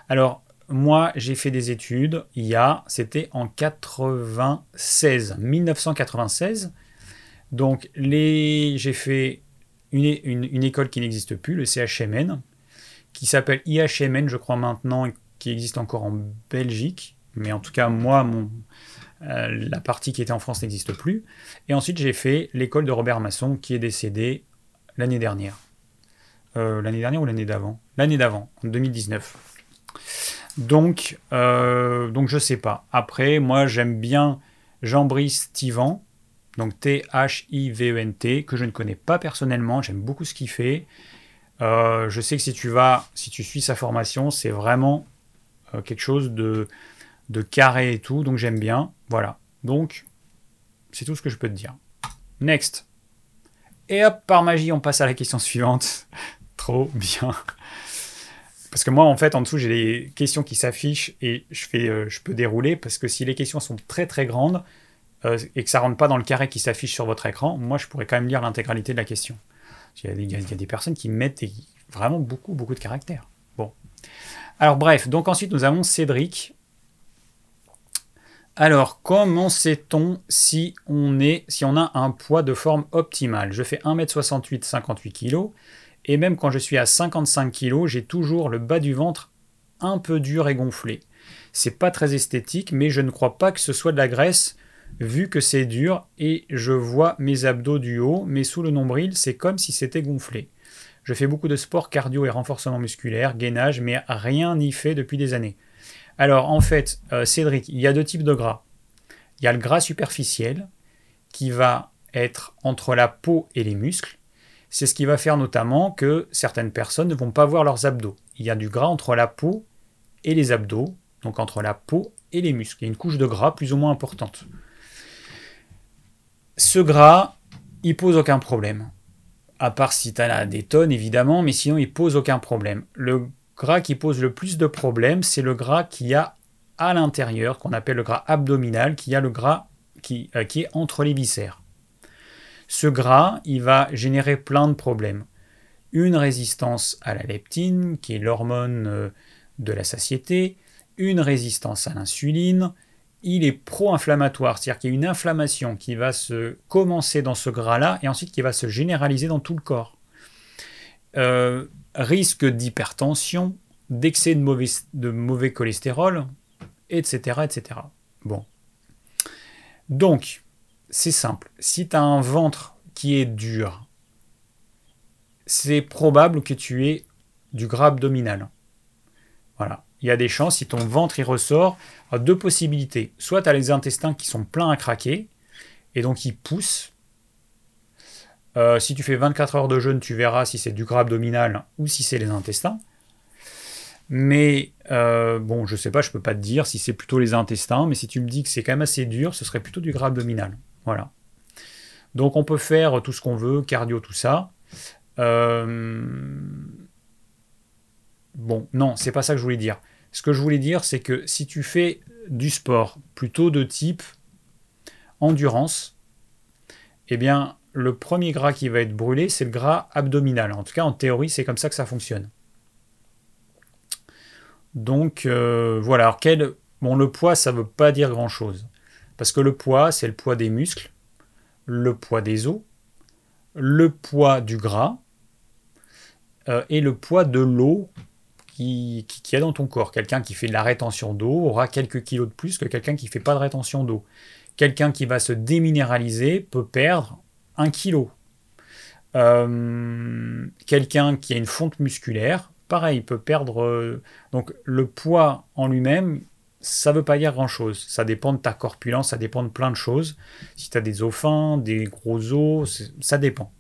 S1: Alors, moi, j'ai fait des études il y a, c'était en 96, 1996. Donc, les, j'ai fait une, école qui n'existe plus, le CHMN, qui s'appelle IHMN, je crois maintenant, qui existe encore en Belgique. Mais en tout cas, moi, mon, euh, la partie qui était en France n'existe plus. Et ensuite, j'ai fait l'école de Robert Masson, qui est décédé l'année dernière. Euh, l'année dernière ou l'année d'avant? L'année d'avant, en 2019. Donc, euh, donc je sais pas. Après, moi, j'aime bien Jean-Brice Tivan, donc T-H-I-V-E-N-T, que je ne connais pas personnellement. J'aime beaucoup ce qu'il fait. Euh, je sais que si tu vas, si tu suis sa formation, c'est vraiment euh, quelque chose de, de carré et tout. Donc j'aime bien. Voilà. Donc, c'est tout ce que je peux te dire. Next. Et hop, par magie, on passe à la question suivante. Trop bien. Parce que moi, en fait, en dessous, j'ai les questions qui s'affichent et je, fais, euh, je peux dérouler parce que si les questions sont très très grandes euh, et que ça rentre pas dans le carré qui s'affiche sur votre écran, moi, je pourrais quand même lire l'intégralité de la question. Il y, a, des personnes qui mettent vraiment beaucoup, beaucoup de caractères. Bon. Alors, bref, donc ensuite, nous avons Cédric. Alors, comment sait-on si on, est, si on a un poids de forme optimale? Je fais 1m68, 58 kg. Et même quand je suis à 55 kg, j'ai toujours le bas du ventre un peu dur et gonflé. C'est pas très esthétique, mais je ne crois pas que ce soit de la graisse, vu que c'est dur et je vois mes abdos du haut, mais sous le nombril, c'est comme si c'était gonflé. Je fais beaucoup de sport cardio et renforcement musculaire, gainage, mais rien n'y fait depuis des années. Alors en fait, euh, Cédric, il y a deux types de gras. Il y a le gras superficiel, qui va être entre la peau et les muscles, c'est ce qui va faire notamment que certaines personnes ne vont pas voir leurs abdos. Il y a du gras entre la peau et les abdos, donc entre la peau et les muscles. Il y a une couche de gras plus ou moins importante. Ce gras, il pose aucun problème. À part si tu as des tonnes, évidemment, mais sinon, il pose aucun problème. Le gras qui pose le plus de problèmes, c'est le gras qui a à l'intérieur, qu'on appelle le gras abdominal, qui a le gras euh, qui est entre les viscères. Ce gras, il va générer plein de problèmes. Une résistance à la leptine, qui est l'hormone euh, de la satiété, une résistance à l'insuline, il est pro-inflammatoire, c'est-à-dire qu'il y a une inflammation qui va se commencer dans ce gras-là et ensuite qui va se généraliser dans tout le corps. Euh, risque d'hypertension, d'excès de mauvais, de mauvais cholestérol, etc., etc. Bon. Donc, c'est simple. Si tu as un ventre qui est dur, c'est probable que tu aies du gras abdominal. Voilà. Il y a des chances, si ton ventre y ressort, deux possibilités. Soit tu as les intestins qui sont pleins à craquer, et donc ils poussent. Euh, si tu fais 24 heures de jeûne, tu verras si c'est du gras abdominal ou si c'est les intestins. Mais euh, bon, je sais pas, je peux pas te dire si c'est plutôt les intestins, mais si tu me dis que c'est quand même assez dur, ce serait plutôt du gras abdominal. Voilà. Donc on peut faire tout ce qu'on veut, cardio, tout ça. Euh, bon, non, c'est pas ça que je voulais dire. Ce que je voulais dire, c'est que si tu fais du sport plutôt de type endurance, eh bien, le premier gras qui va être brûlé, c'est le gras abdominal. En tout cas, en théorie, c'est comme ça que ça fonctionne. Donc, euh, voilà. Quel... bon, le poids, ça ne veut pas dire grand-chose. Parce que le poids, c'est le poids des muscles, le poids des os, le poids du gras euh, et le poids de l'eau qui, qui, a dans ton corps. Quelqu'un qui fait de la rétention d'eau aura quelques kilos de plus que quelqu'un qui ne fait pas de rétention d'eau. Quelqu'un qui va se déminéraliser peut perdre un kilo. Euh, quelqu'un qui a une fonte musculaire, pareil, peut perdre. Euh, donc le poids en lui-même, ça veut pas dire grand-chose. Ça dépend de ta corpulence, ça dépend de plein de choses. Si tu as des os fins, des gros os, ça dépend.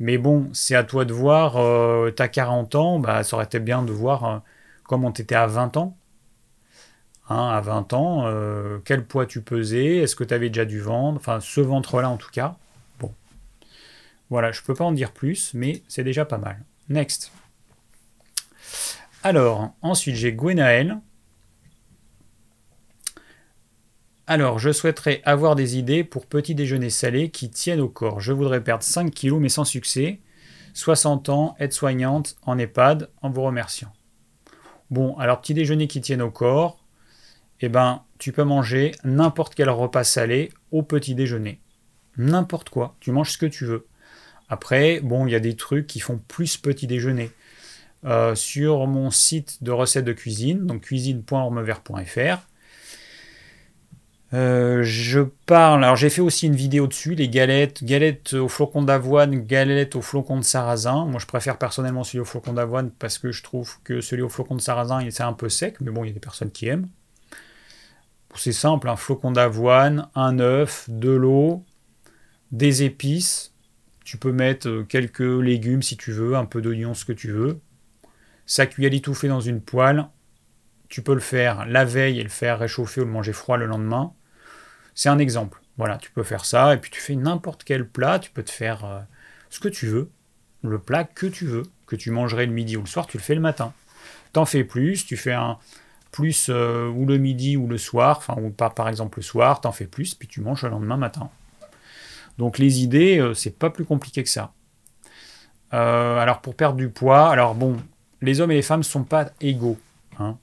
S1: Mais bon, c'est à toi de voir. Euh, tu as 40 ans, bah, ça aurait été bien de voir euh, comment tu étais à 20 ans. Hein, à 20 ans, euh, quel poids tu pesais, est-ce que tu avais déjà du ventre, enfin ce ventre-là en tout cas. Bon. Voilà, je peux pas en dire plus, mais c'est déjà pas mal. Next. Alors, ensuite j'ai Gwenaël Alors, je souhaiterais avoir des idées pour petit déjeuner salé qui tiennent au corps. Je voudrais perdre 5 kilos mais sans succès. 60 ans, aide-soignante en EHPAD, en vous remerciant. Bon, alors petit déjeuner qui tienne au corps, eh ben, tu peux manger n'importe quel repas salé au petit déjeuner. N'importe quoi, tu manges ce que tu veux. Après, bon, il y a des trucs qui font plus petit déjeuner. Euh, sur mon site de recettes de cuisine, donc cuisine.ormevert.fr, euh, je parle, alors j'ai fait aussi une vidéo dessus, les galettes, galettes au flocon d'avoine, galettes au flocon de sarrasin. Moi je préfère personnellement celui au flocon d'avoine parce que je trouve que celui au flocon de sarrasin c'est un peu sec, mais bon il y a des personnes qui aiment. C'est simple, un flocon d'avoine, un œuf, de l'eau, des épices. Tu peux mettre euh, quelques légumes si tu veux, un peu d'oignon, ce que tu veux. Ça cuit à l'étouffée dans une poêle. Tu peux le faire la veille et le faire réchauffer ou le manger froid le lendemain. C'est un exemple. Voilà, tu peux faire ça, et puis tu fais n'importe quel plat, tu peux te faire euh, ce que tu veux, le plat que tu veux. que tu mangerais le midi ou le soir, tu le fais le matin. T'en fais plus, tu fais un plus euh, ou le midi ou le soir, enfin ou par, par exemple le soir, t'en fais plus, puis tu manges le lendemain matin. Donc les idées, euh, c'est pas plus compliqué que ça. Alors pour perdre du poids, alors bon, les hommes et les femmes ne sont pas égaux. Hein.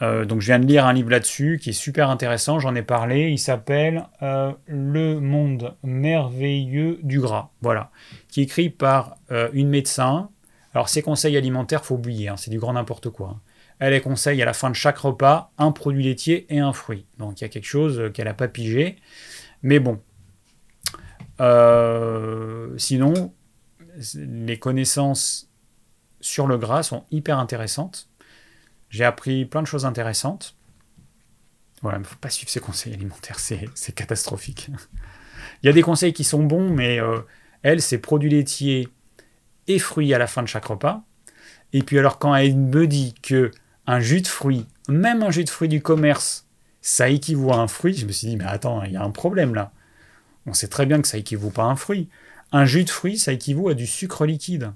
S1: Donc je viens de lire un livre là-dessus qui est super intéressant, j'en ai parlé, il s'appelle Le monde merveilleux du gras, voilà, qui est écrit par une médecin alors, ces conseils alimentaires, faut oublier, hein, c'est du grand n'importe quoi. Hein. Elle les conseille à la fin de chaque repas un produit laitier et un fruit. Donc, il y a quelque chose qu'elle n'a pas pigé. Mais bon. Euh, sinon, les connaissances sur le gras sont hyper intéressantes. J'ai appris plein de choses intéressantes. Voilà, il ne faut pas suivre ces conseils alimentaires, c'est catastrophique. il y a des conseils qui sont bons, mais euh, elle, c'est produits laitiers et fruits à la fin de chaque repas. Et puis alors quand elle me dit que un jus de fruits, même un jus de fruits du commerce, ça équivaut à un fruit, je me suis dit mais attends, il y a un problème là. On sait très bien que ça équivaut pas à un fruit. Un jus de fruits, ça équivaut à du sucre liquide.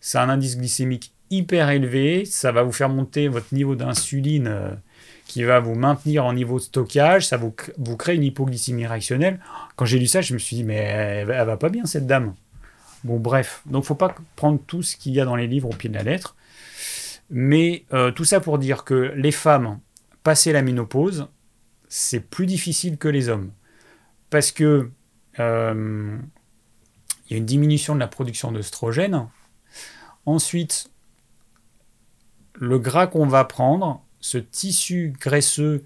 S1: C'est un indice glycémique hyper élevé, ça va vous faire monter votre niveau d'insuline euh, qui va vous maintenir en niveau de stockage, ça vous, vous crée une hypoglycémie réactionnelle. Quand j'ai lu ça, je me suis dit mais elle, va pas bien cette dame. Bon, bref, donc faut pas prendre tout ce qu'il y a dans les livres au pied de la lettre. Mais euh, tout ça pour dire que les femmes, passées la ménopause, c'est plus difficile que les hommes. Parce que euh, il y a une diminution de la production d'œstrogène. Ensuite, le gras qu'on va prendre, ce tissu graisseux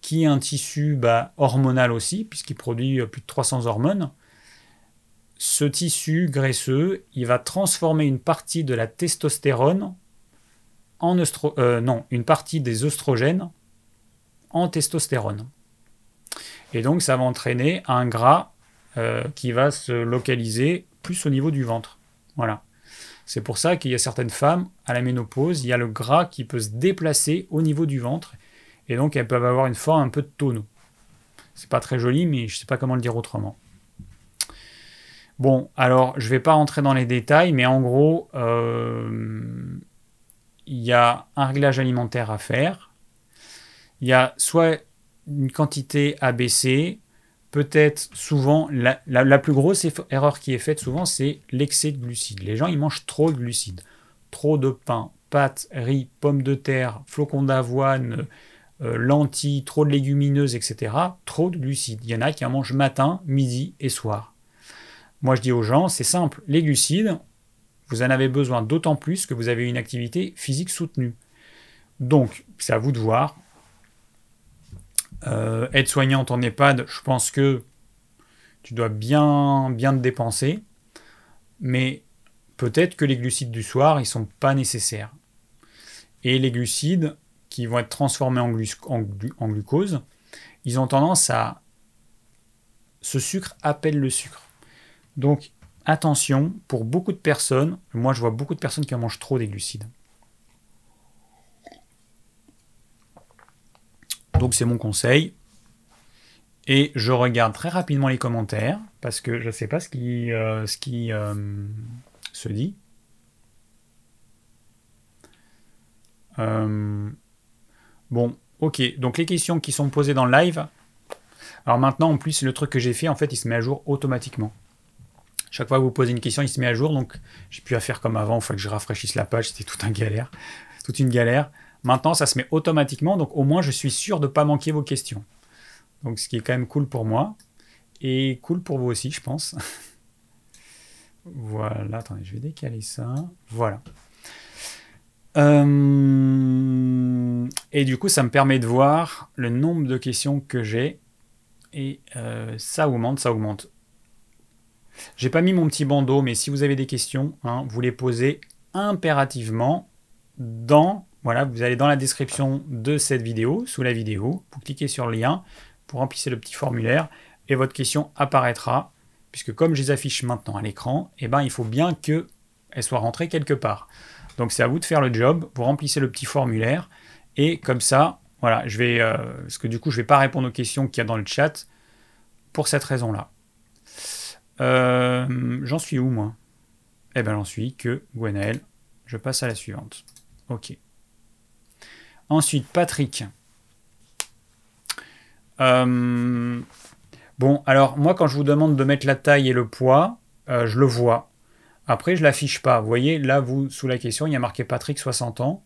S1: qui est un tissu bah, hormonal aussi, puisqu'il produit plus de 300 hormones, ce tissu graisseux, il va transformer une partie de la testostérone en euh, des oestrogènes en testostérone. Et donc ça va entraîner un gras euh, qui va se localiser plus au niveau du ventre. Voilà. C'est pour ça qu'il y a certaines femmes à la ménopause, il y a le gras qui peut se déplacer au niveau du ventre et donc elles peuvent avoir une forme un peu de tonneau. C'est pas très joli, mais je sais pas comment le dire autrement. Bon, alors je ne vais pas rentrer dans les détails, mais en gros, euh, il y a un réglage alimentaire à faire. Il y a soit une quantité à baisser, peut-être souvent, la, plus grosse erreur qui est faite souvent, c'est l'excès de glucides. Les gens, ils mangent trop de glucides. Trop de pain, pâtes, riz, pommes de terre, flocons d'avoine, euh, lentilles, trop de légumineuses, etc. Trop de glucides. Il y en a qui en mangent matin, midi et soir. Moi, je dis aux gens, c'est simple, les glucides, vous en avez besoin d'autant plus que vous avez une activité physique soutenue. Donc, c'est à vous de voir. Euh, être soignante en EHPAD, je pense que tu dois bien, bien te dépenser, mais peut-être que les glucides du soir, ils ne sont pas nécessaires. Et les glucides qui vont être transformés en, en glucose, ils ont tendance à... Ce sucre appelle le sucre. Donc attention, pour beaucoup de personnes, moi je vois beaucoup de personnes qui en mangent trop des glucides. Donc c'est mon conseil. Et je regarde très rapidement les commentaires parce que je ne sais pas ce qui, euh, euh, se dit. Euh, bon, ok. Donc les questions qui sont posées dans le live. Alors maintenant, en plus, le truc que j'ai fait, en fait, il se met à jour automatiquement. Chaque fois que vous posez une question, il se met à jour. Donc, j'ai pu à faire comme avant. Il faut que je rafraîchisse la page. C'était tout un galère. Toute une galère. Maintenant, ça se met automatiquement. Donc, au moins, je suis sûr de ne pas manquer vos questions. Donc, ce qui est quand même cool pour moi. Et cool pour vous aussi, je pense. voilà. Attendez, je vais décaler ça. Voilà. Euh, et du coup, ça me permet de voir le nombre de questions que j'ai. Et euh, ça augmente, ça augmente. J'ai pas mis mon petit bandeau, mais si vous avez des questions, hein, vous les posez impérativement dans. Voilà, vous allez dans la description de cette vidéo, sous la vidéo, vous cliquez sur le lien, vous remplissez le petit formulaire et votre question apparaîtra, puisque comme je les affiche maintenant à l'écran, eh ben, il faut bien qu'elle soit rentrée quelque part. Donc c'est à vous de faire le job, vous remplissez le petit formulaire et comme ça, voilà, je vais, euh, parce que du coup je ne vais pas répondre aux questions qu'il y a dans le chat pour cette raison-là. Euh, j'en suis où, moi? Eh ben, j'en suis que Gwenaël. Je passe à la suivante. Ok. Ensuite, Patrick. Euh, bon, alors moi, quand je vous demande de mettre la taille et le poids, euh, je le vois. Après, je l'affiche pas. Vous voyez, là, vous, sous la question, il y a marqué Patrick, 60 ans.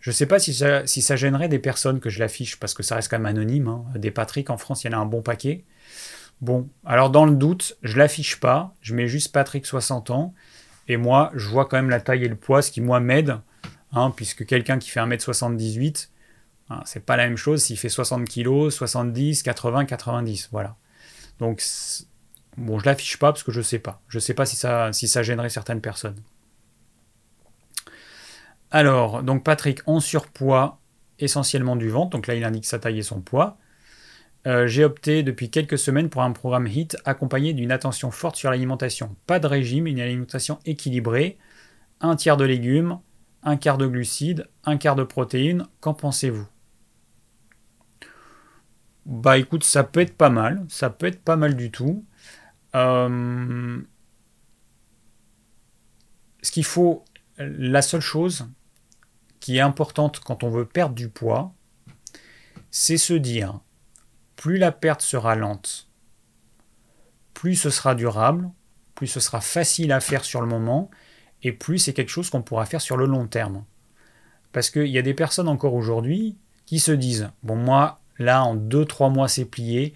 S1: Je ne sais pas si ça, si ça, gênerait des personnes que je l'affiche, parce que ça reste quand même anonyme. Hein. Des Patrick en France, il y en a un bon paquet. Bon, alors dans le doute, je l'affiche pas. Je mets juste Patrick, 60 ans. Et moi, je vois quand même la taille et le poids, ce qui, moi, m'aide. Hein, puisque quelqu'un qui fait 1m78, hein, c'est pas la même chose s'il fait 60 kg, 70, 80, 90. Voilà. Donc, bon, je l'affiche pas parce que je sais pas. Je sais pas si ça, si ça gênerait certaines personnes. Alors, donc Patrick en surpoids, essentiellement du ventre. Donc là, il indique sa taille et son poids. Euh, j'ai opté depuis quelques semaines pour un programme HIT accompagné d'une attention forte sur l'alimentation. Pas de régime, une alimentation équilibrée, un tiers de légumes, un quart de glucides, un quart de protéines. Qu'en pensez-vous? Bah écoute, ça peut être pas mal, ça peut être pas mal du tout. Euh, ce qu'il faut, la seule chose qui est importante quand on veut perdre du poids, c'est se dire plus la perte sera lente, plus ce sera durable, plus ce sera facile à faire sur le moment, et plus c'est quelque chose qu'on pourra faire sur le long terme. Parce qu'il y a des personnes encore aujourd'hui qui se disent, bon moi, là, en 2-3 mois, c'est plié,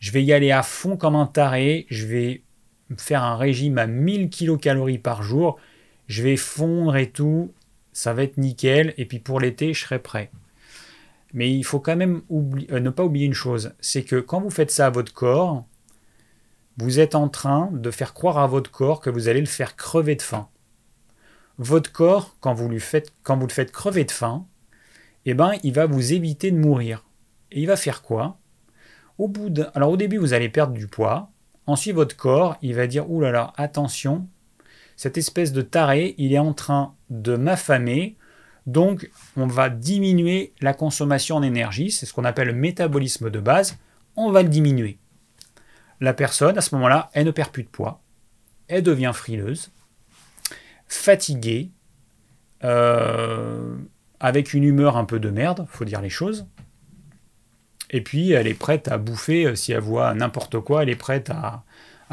S1: je vais y aller à fond comme un taré, je vais faire un régime à 1000 kcal par jour, je vais fondre et tout, ça va être nickel, et puis pour l'été, je serai prêt. Mais il faut quand même euh, ne pas oublier une chose, c'est que quand vous faites ça à votre corps, vous êtes en train de faire croire à votre corps que vous allez le faire crever de faim. Votre corps, quand vous, le faites crever de faim, eh ben, il va vous éviter de mourir. Et il va faire quoi? Au bout de... Alors au début, vous allez perdre du poids. Ensuite, votre corps, il va dire, oulala, là là, attention, cette espèce de taré, il est en train de m'affamer, donc, on va diminuer la consommation en énergie, c'est ce qu'on appelle le métabolisme de base, on va le diminuer. La personne, à ce moment-là, elle ne perd plus de poids, elle devient frileuse, fatiguée, euh, avec une humeur un peu de merde, faut dire les choses. Et puis, elle est prête à bouffer, euh, si elle voit n'importe quoi, elle est prête à,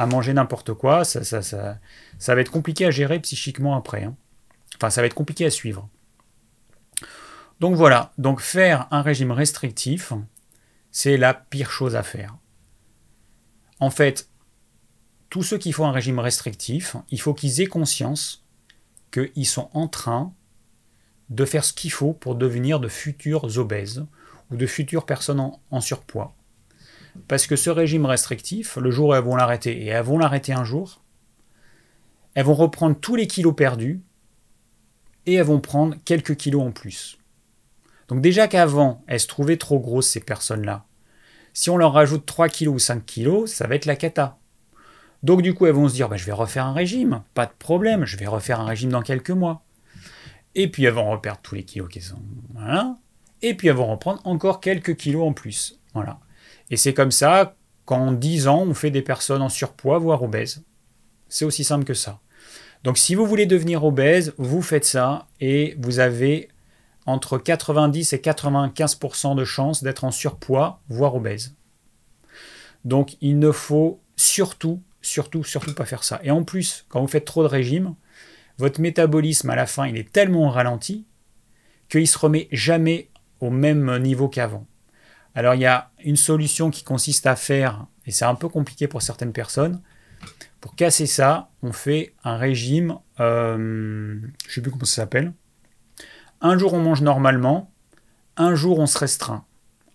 S1: manger n'importe quoi. Ça, ça, ça, ça, va être compliqué à gérer psychiquement après. Hein. Enfin, ça va être compliqué à suivre. Donc voilà, donc faire un régime restrictif, c'est la pire chose à faire. En fait, tous ceux qui font un régime restrictif, il faut qu'ils aient conscience qu'ils sont en train de faire ce qu'il faut pour devenir de futurs obèses ou de futures personnes en, surpoids. Parce que ce régime restrictif, le jour où elles vont l'arrêter, et elles vont l'arrêter un jour, elles vont reprendre tous les kilos perdus et elles vont prendre quelques kilos en plus. Donc déjà qu'avant, elles se trouvaient trop grosses, ces personnes-là. Si on leur rajoute 3 kg ou 5 kg, ça va être la cata. Donc du coup, elles vont se dire, bah, je vais refaire un régime, pas de problème, je vais refaire un régime dans quelques mois. Et puis elles vont reperdre tous les kilos qui sont... Voilà. Et puis elles vont reprendre encore quelques kilos en plus. Voilà. Et c'est comme ça qu'en 10 ans, on fait des personnes en surpoids, voire obèses. C'est aussi simple que ça. Donc si vous voulez devenir obèse, vous faites ça et vous avez entre 90 et 95% de chances d'être en surpoids, voire obèse. Donc il ne faut surtout, surtout, surtout pas faire ça. Et en plus, quand vous faites trop de régime, votre métabolisme à la fin, il est tellement ralenti qu'il se remet jamais au même niveau qu'avant. Alors il y a une solution qui consiste à faire, et c'est un peu compliqué pour certaines personnes, pour casser ça, on fait un régime, euh, je ne sais plus comment ça s'appelle, un jour on mange normalement, un jour on se restreint.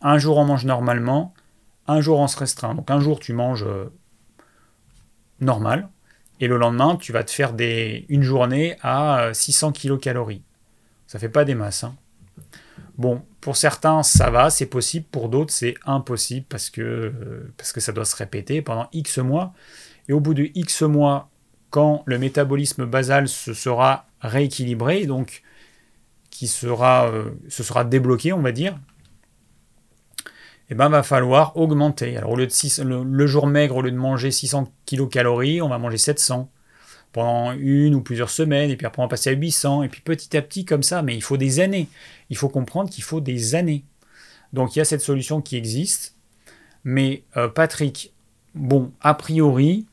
S1: Un jour on mange normalement, un jour on se restreint. Donc un jour tu manges euh, normal, et le lendemain tu vas te faire des, une journée à 600 euh, kilocalories. Ça fait pas des masses. Hein. Bon, pour certains ça va, c'est possible, pour d'autres c'est impossible parce que, euh, parce que ça doit se répéter pendant X mois. Et au bout de X mois, quand le métabolisme basal se sera rééquilibré, donc qui sera, euh, se sera débloqué, on va dire, eh ben va falloir augmenter. Alors au lieu de 6, le, jour maigre, au lieu de manger 600 kilocalories, on va manger 700. pendant une ou plusieurs semaines, et puis après on va passer à 800, et puis petit à petit comme ça, mais il faut des années. Il faut comprendre qu'il faut des années. Donc il y a cette solution qui existe, mais euh, Patrick, bon, a priori,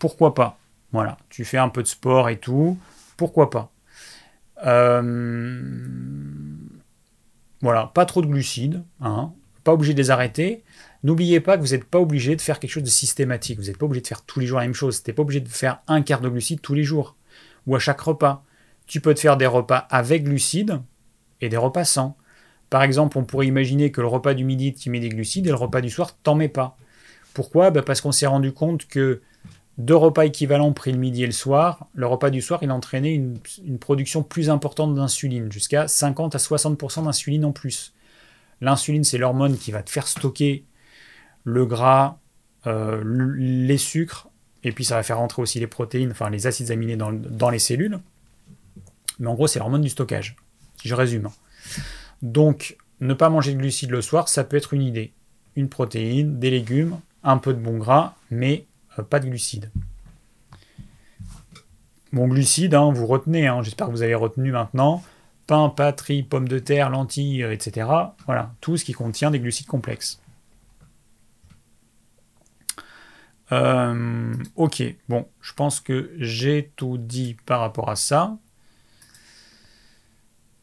S1: pourquoi pas? Voilà, tu fais un peu de sport et tout, pourquoi pas? Euh, Voilà, pas trop de glucides, hein, pas obligé de les arrêter. N'oubliez pas que vous n'êtes pas obligé de faire quelque chose de systématique. Vous n'êtes pas obligé de faire tous les jours la même chose. Tu n'es pas obligé de faire un quart de glucides tous les jours ou à chaque repas. Tu peux te faire des repas avec glucides et des repas sans. Par exemple, on pourrait imaginer que le repas du midi, tu mets des glucides et le repas du soir, t'en mets pas. Pourquoi? Bah, Parce qu'on s'est rendu compte que deux repas équivalents pris le midi et le soir, le repas du soir, il entraînait une, une production plus importante d'insuline, jusqu'à 50 à 60% d'insuline en plus. L'insuline, c'est l'hormone qui va te faire stocker le gras, euh, les sucres, et puis ça va faire rentrer aussi les protéines, enfin les acides aminés dans, les cellules. Mais en gros, c'est l'hormone du stockage, si je résume. Donc, ne pas manger de glucides le soir, ça peut être une idée. Une protéine, des légumes, un peu de bon gras, mais euh, pas de glucides. Bon, glucides, hein, vous retenez, hein, j'espère que vous avez retenu maintenant. Pain, pâtes, pommes de terre, lentilles, euh, etc. Voilà, tout ce qui contient des glucides complexes. Euh, ok, bon, je pense que j'ai tout dit par rapport à ça.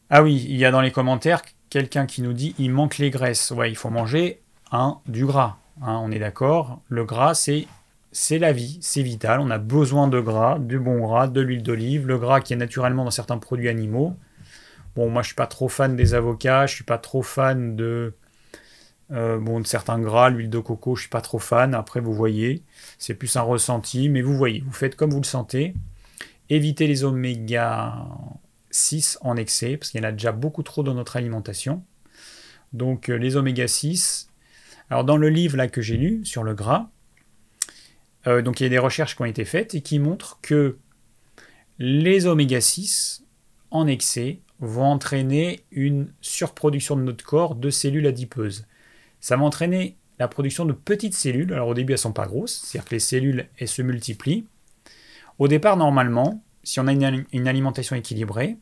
S1: Ah oui, il y a dans les commentaires quelqu'un qui nous dit il manque les graisses. Ouais, il faut manger du gras. Hein, on est d'accord. Le gras, c'est la vie, c'est vital. On a besoin de gras, du bon gras, de l'huile d'olive, le gras qui est naturellement dans certains produits animaux. Bon, moi je suis pas trop fan des avocats, je suis pas trop fan de euh, bon, de certains gras, l'huile de coco, je suis pas trop fan. Après, vous voyez, c'est plus un ressenti, mais vous voyez, vous faites comme vous le sentez. Évitez les oméga 6 en excès, parce qu'il y en a déjà beaucoup trop dans notre alimentation. Donc, euh, les oméga 6. Alors, dans le livre là que j'ai lu sur le gras, euh, donc il y a des recherches qui ont été faites et qui montrent que les oméga 6 en excès vont entraîner une surproduction de notre corps de cellules adipeuses ça va entraîner la production de petites cellules. Alors au début, elles ne sont pas grosses, c'est-à-dire que les cellules, elles se multiplient. Au départ, normalement, si on a une, alimentation équilibrée,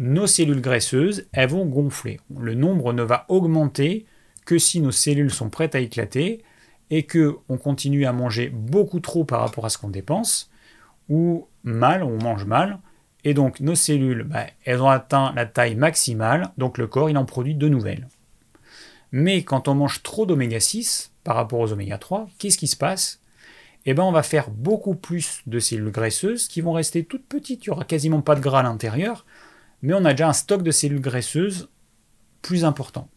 S1: nos cellules graisseuses, elles vont gonfler. Le nombre ne va augmenter que si nos cellules sont prêtes à éclater et que on continue à manger beaucoup trop par rapport à ce qu'on dépense, ou mal, on mange mal, et donc nos cellules, bah, elles ont atteint la taille maximale, donc le corps, il en produit de nouvelles. Mais quand on mange trop d'oméga 6 par rapport aux oméga 3, qu'est-ce qui se passe? Eh bien, on va faire beaucoup plus de cellules graisseuses qui vont rester toutes petites. Il n'y aura quasiment pas de gras à l'intérieur, mais on a déjà un stock de cellules graisseuses plus important.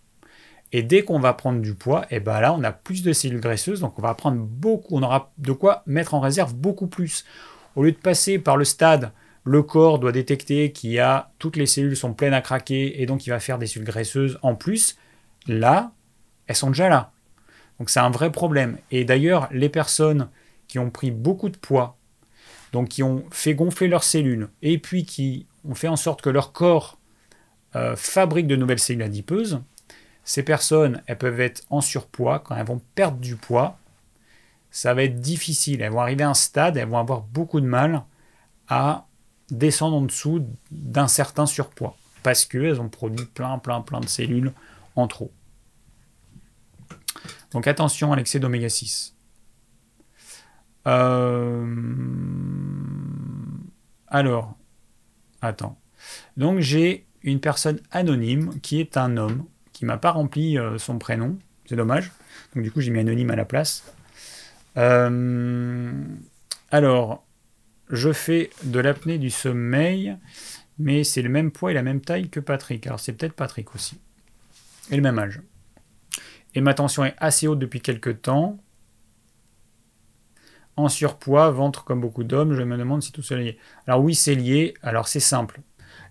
S1: Et dès qu'on va prendre du poids, eh ben là, on a plus de cellules graisseuses, donc on va prendre beaucoup, on aura de quoi mettre en réserve beaucoup plus. Au lieu de passer par le stade, le corps doit détecter qu'il y a toutes les cellules sont pleines à craquer et donc il va faire des cellules graisseuses en plus là, elles sont déjà là. Donc c'est un vrai problème. Et d'ailleurs, les personnes qui ont pris beaucoup de poids, donc qui ont fait gonfler leurs cellules, et puis qui ont fait en sorte que leur corps euh, fabrique de nouvelles cellules adipeuses, ces personnes, elles peuvent être en surpoids, quand elles vont perdre du poids, ça va être difficile. Elles vont arriver à un stade, elles vont avoir beaucoup de mal à descendre en dessous d'un certain surpoids, parce qu'elles ont produit plein, plein, plein de cellules en trop. Donc attention à l'excès d'oméga 6. Euh, alors, attends. Donc j'ai une personne anonyme qui est un homme qui m'a pas rempli euh, son prénom. C'est dommage. Donc du coup j'ai mis anonyme à la place. Euh, alors, je fais de l'apnée du sommeil, mais c'est le même poids et la même taille que Patrick. Alors c'est peut-être Patrick aussi. Et le même âge et ma tension est assez haute depuis quelques temps. En surpoids, ventre comme beaucoup d'hommes, je me demande si tout cela est lié. Alors oui, c'est lié. Alors c'est simple.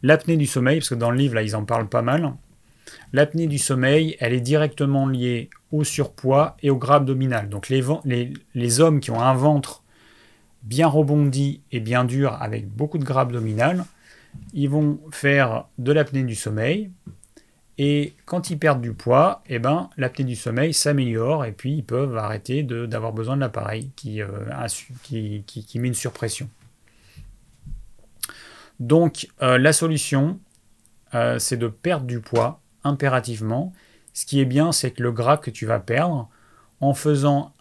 S1: L'apnée du sommeil, parce que dans le livre, là, ils en parlent pas mal. L'apnée du sommeil, elle est directement liée au surpoids et au gras abdominal. Donc les, hommes qui ont un ventre bien rebondi et bien dur avec beaucoup de gras abdominal, ils vont faire de l'apnée du sommeil. Et quand ils perdent du poids, eh ben, l'apnée du sommeil s'améliore et puis ils peuvent arrêter d'avoir besoin de l'appareil qui, euh, qui, qui, met une surpression. Donc la solution, c'est de perdre du poids impérativement. Ce qui est bien, c'est que le gras que tu vas perdre, en faisant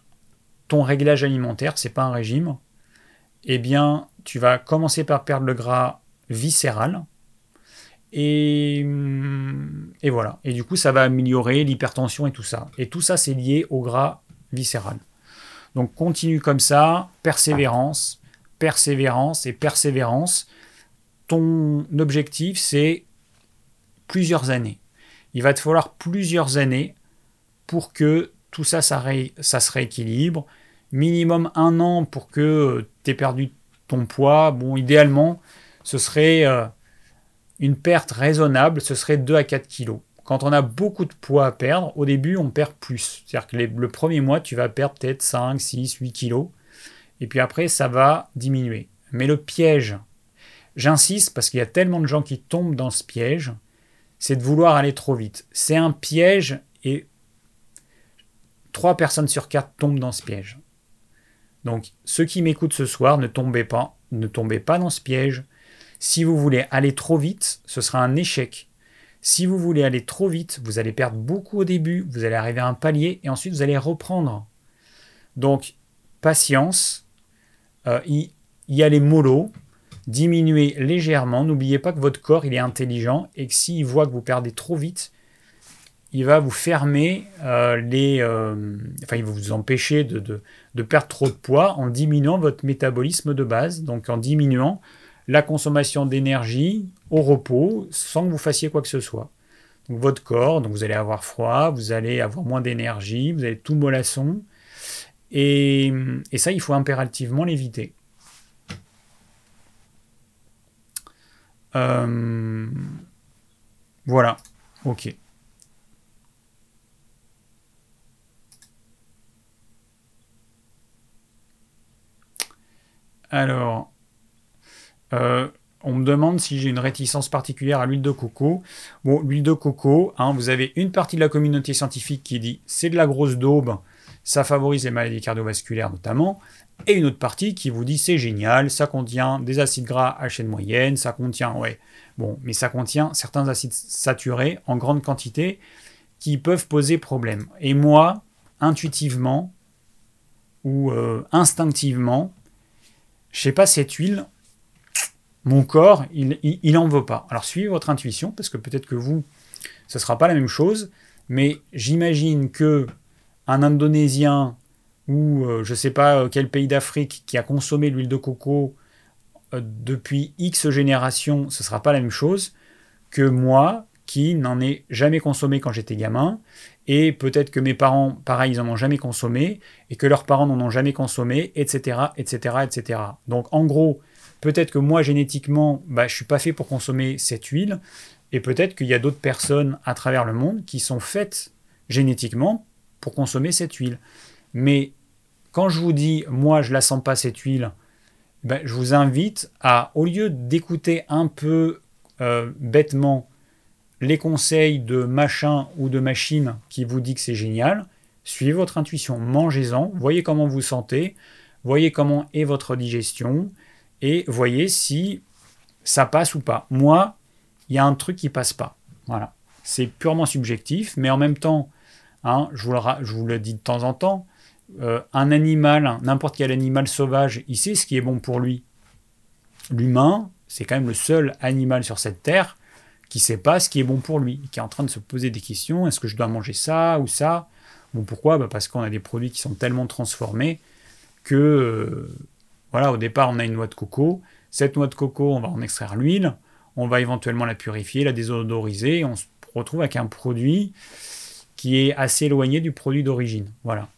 S1: ton réglage alimentaire, c'est pas un régime, eh bien, tu vas commencer par perdre le gras viscéral. Et, et voilà. Et du coup, ça va améliorer l'hypertension et tout ça. Et tout ça, c'est lié au gras viscéral. Donc, continue comme ça, persévérance, persévérance et persévérance. Ton objectif, c'est plusieurs années. Il va te falloir plusieurs années pour que tout ça, ça, se rééquilibre. Minimum un an pour que perdu ton poids. Bon, idéalement, ce serait euh, une perte raisonnable, ce serait 2 à 4 kilos. Quand on a beaucoup de poids à perdre, au début, on perd plus. C'est-à-dire que le premier mois, tu vas perdre peut-être 5, 6, 8 kilos. Et puis après, ça va diminuer. Mais le piège, j'insiste parce qu'il y a tellement de gens qui tombent dans ce piège, c'est de vouloir aller trop vite. C'est un piège et 3 personnes sur 4 tombent dans ce piège. Donc, ceux qui m'écoutent ce soir, ne tombez pas, ne tombez pas dans ce piège. Si vous voulez aller trop vite, ce sera un échec. Si vous voulez aller trop vite, vous allez perdre beaucoup au début, vous allez arriver à un palier et ensuite vous allez reprendre. Donc, patience, euh, y, y aller mollo, diminuez légèrement. N'oubliez pas que votre corps, il est intelligent et que s'il voit que vous perdez trop vite, il va vous fermer euh, les. Euh, enfin, il va vous empêcher de, perdre trop de poids en diminuant votre métabolisme de base, donc en diminuant la consommation d'énergie au repos sans que vous fassiez quoi que ce soit. Donc, votre corps, donc vous allez avoir froid, vous allez avoir moins d'énergie, vous allez tout mollasson. Et, et ça, il faut impérativement l'éviter. Euh, voilà, ok. Alors, euh, on me demande si j'ai une réticence particulière à l'huile de coco. Bon, l'huile de coco, hein, vous avez une partie de la communauté scientifique qui dit c'est de la grosse daube, ça favorise les maladies cardiovasculaires notamment, et une autre partie qui vous dit c'est génial, ça contient des acides gras à chaîne moyenne, ça contient, ouais, bon, mais ça contient certains acides saturés en grande quantité qui peuvent poser problème. Et moi, intuitivement ou euh, instinctivement, je sais pas, cette huile, mon corps, il, il, en veut pas. Alors suivez votre intuition, parce que peut-être que vous, ce sera pas la même chose, mais j'imagine que un Indonésien ou je euh, je sais pas euh, quel pays d'Afrique qui a consommé l'huile de coco euh, depuis X générations, ce sera pas la même chose que moi qui n'en ai jamais consommé quand j'étais gamin et peut-être que mes parents, pareil, ils n'en ont jamais consommé, et que leurs parents n'en ont jamais consommé, etc., etc., etc. Donc en gros, peut-être que moi, génétiquement, bah, je ne suis pas fait pour consommer cette huile, et peut-être qu'il y a d'autres personnes à travers le monde qui sont faites génétiquement pour consommer cette huile. Mais quand je vous dis, moi, je la sens pas cette huile, ben, je vous invite à, au lieu d'écouter un peu euh, bêtement les conseils de machin ou de machine qui vous dit que c'est génial, suivez votre intuition, mangez-en, voyez comment vous sentez, voyez comment est votre digestion et voyez si ça passe ou pas. Moi, il y a un truc qui passe pas. Voilà. C'est purement subjectif, mais en même temps, hein, je, vous le, dis de temps en temps, euh, un animal, n'importe quel animal sauvage, il sait ce qui est bon pour lui. L'humain, c'est quand même le seul animal sur cette terre qui sait pas ce qui est bon pour lui, qui est en train de se poser des questions, est-ce que je dois manger ça ou ça? Bon, pourquoi? Bah Parce qu'on a des produits qui sont tellement transformés que, euh, voilà, au départ, on a une noix de coco. Cette noix de coco, on va en extraire l'huile, on va éventuellement la purifier, la désodoriser, et on se retrouve avec un produit qui est assez éloigné du produit d'origine. Voilà.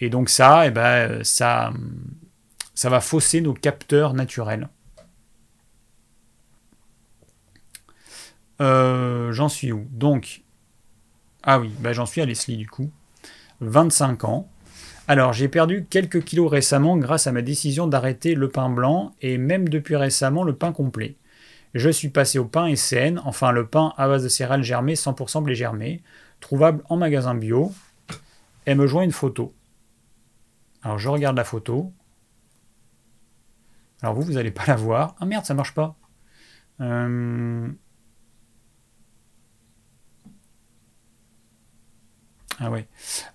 S1: Et donc ça, eh ben, ça, ça va fausser nos capteurs naturels. Euh, j'en suis où Donc, ah oui, bah j'en suis à Leslie du coup. 25 ans. Alors, j'ai perdu quelques kilos récemment grâce à ma décision d'arrêter le pain blanc et même depuis récemment le pain complet. Je suis passé au pain SN, enfin le pain à base de céréales germées 100% blé germé, trouvable en magasin bio. Elle me joint une photo. Alors, je regarde la photo. Alors vous, vous n'allez pas la voir. Ah merde, ça marche pas. Euh, Ah ouais.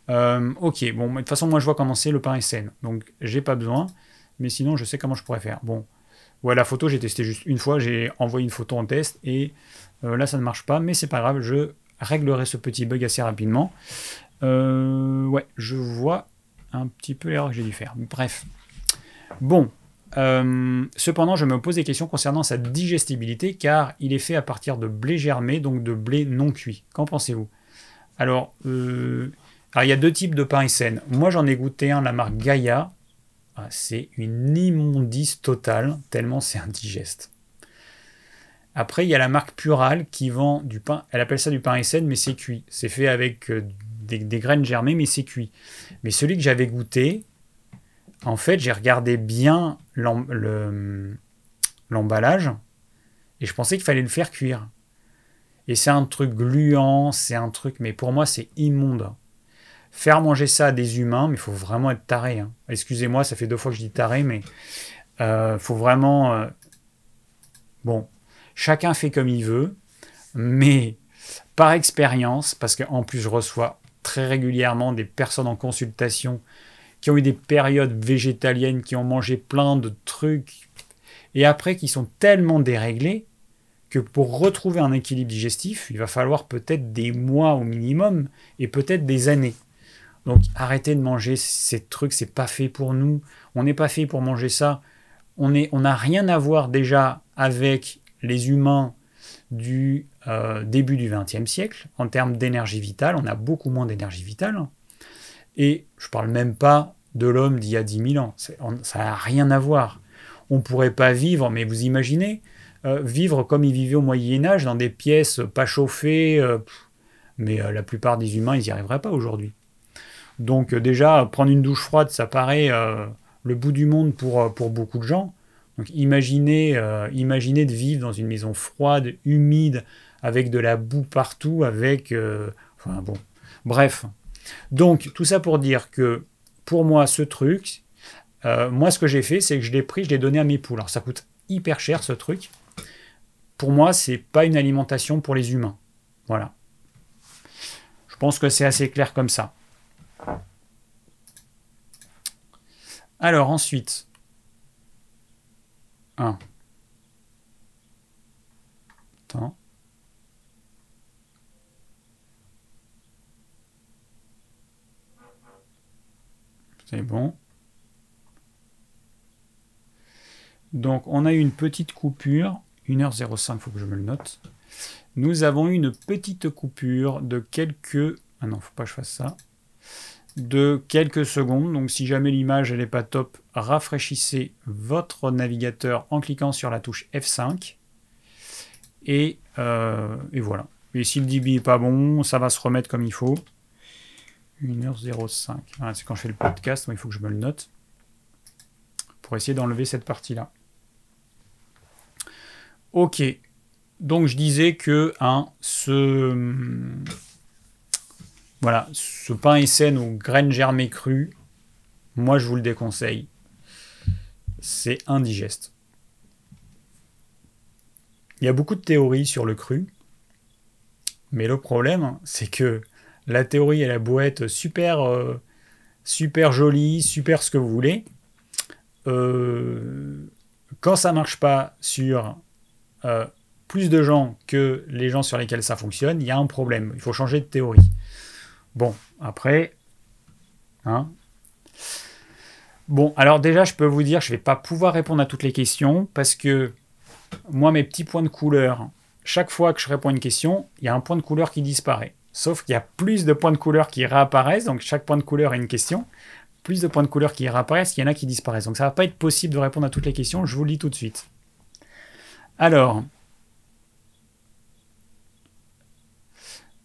S1: Euh, ok, bon, de toute façon, moi je vois comment c'est le pain et scène. Donc j'ai pas besoin. Mais sinon, je sais comment je pourrais faire. Bon, ouais, la photo, j'ai testé juste une fois. J'ai envoyé une photo en test et euh, là, ça ne marche pas. Mais c'est pas grave, je réglerai ce petit bug assez rapidement. Euh, ouais, je vois un petit peu l'erreur que j'ai dû faire. Bref. Bon. cependant, je me pose des questions concernant sa digestibilité car il est fait à partir de blé germé, donc de blé non cuit. Qu'en pensez-vous? Alors, euh, alors, il y a deux types de pain et. Moi, j'en ai goûté un, la marque Gaïa. Ah, c'est une immondice totale, tellement c'est indigeste. Après, il y a la marque Pural qui vend du pain. Elle appelle ça du pain scène, mais c'est cuit. C'est fait avec euh, des, graines germées, mais c'est cuit. Mais celui que j'avais goûté, en fait, j'ai regardé bien l'emballage et je pensais qu'il fallait le faire cuire. Et c'est un truc gluant, c'est un truc, mais pour moi, c'est immonde. Faire manger ça à des humains, mais il faut vraiment être taré. Hein. Excusez-moi, ça fait deux fois que je dis taré, mais il euh, faut vraiment. Euh, bon, chacun fait comme il veut, mais par expérience, parce qu'en plus, je reçois très régulièrement des personnes en consultation qui ont eu des périodes végétaliennes, qui ont mangé plein de trucs, et après qui sont tellement déréglés que pour retrouver un équilibre digestif, il va falloir peut-être des mois au minimum et peut-être des années. Donc arrêtez de manger ces trucs, c'est pas fait pour nous. On n'est pas fait pour manger ça. On n'a rien à voir déjà avec les humains du euh, début du XXe siècle en termes d'énergie vitale. On a beaucoup moins d'énergie vitale. Et je parle même pas de l'homme d'il y a 10 000 ans. Ça n'a rien à voir. On ne pourrait pas vivre, mais vous imaginez, euh, vivre comme ils vivaient au Moyen Âge, dans des pièces pas chauffées, euh, mais euh, la plupart des humains, ils n'y arriveraient pas aujourd'hui. Donc déjà, prendre une douche froide, ça paraît le bout du monde pour, pour beaucoup de gens. Donc imaginez, imaginez de vivre dans une maison froide, humide, avec de la boue partout, avec... enfin bon, bref. Donc tout ça pour dire que pour moi, ce truc, moi ce que j'ai fait, c'est que je l'ai pris, je l'ai donné à mes poules. Alors ça coûte hyper cher ce truc pour moi, c'est pas une alimentation pour les humains. Voilà. Je pense que c'est assez clair comme ça. Alors ensuite, un. Attends. C'est bon. Donc on a eu une petite coupure 1h05, il faut que je me le note. Nous avons eu une petite coupure de quelques... Ah non, faut pas que je fasse ça. De quelques secondes. Donc si jamais l'image n'est pas top, rafraîchissez votre navigateur en cliquant sur la touche F5. Et, euh, et voilà. Et si le débit n'est pas bon, ça va se remettre comme il faut. 1h05. c'est quand je fais le podcast, il faut que je me le note. Pour essayer d'enlever cette partie-là. Ok. Donc je disais que hein, ce, voilà, ce pain scène aux graines germées crues, moi je vous le déconseille. C'est indigeste. Il y a beaucoup de théories sur le cru, mais le problème, c'est que la théorie, elle a beau super, euh, super jolie, super ce que vous voulez. Euh, quand ça marche pas sur euh, plus de gens que les gens sur lesquels ça fonctionne, il y a un problème. Il faut changer de théorie. Bon, après, hein. Bon, alors déjà, je peux vous dire, je ne vais pas pouvoir répondre à toutes les questions parce que moi, mes petits points de couleur, chaque fois que je réponds à une question, il y a un point de couleur qui disparaît. Sauf qu'il y a plus de points de couleur qui réapparaissent, donc chaque point de couleur est une question. Plus de points de couleur qui réapparaissent, il y en a qui disparaissent. Donc ça ne va pas être possible de répondre à toutes les questions, je vous le dis tout de suite. Alors,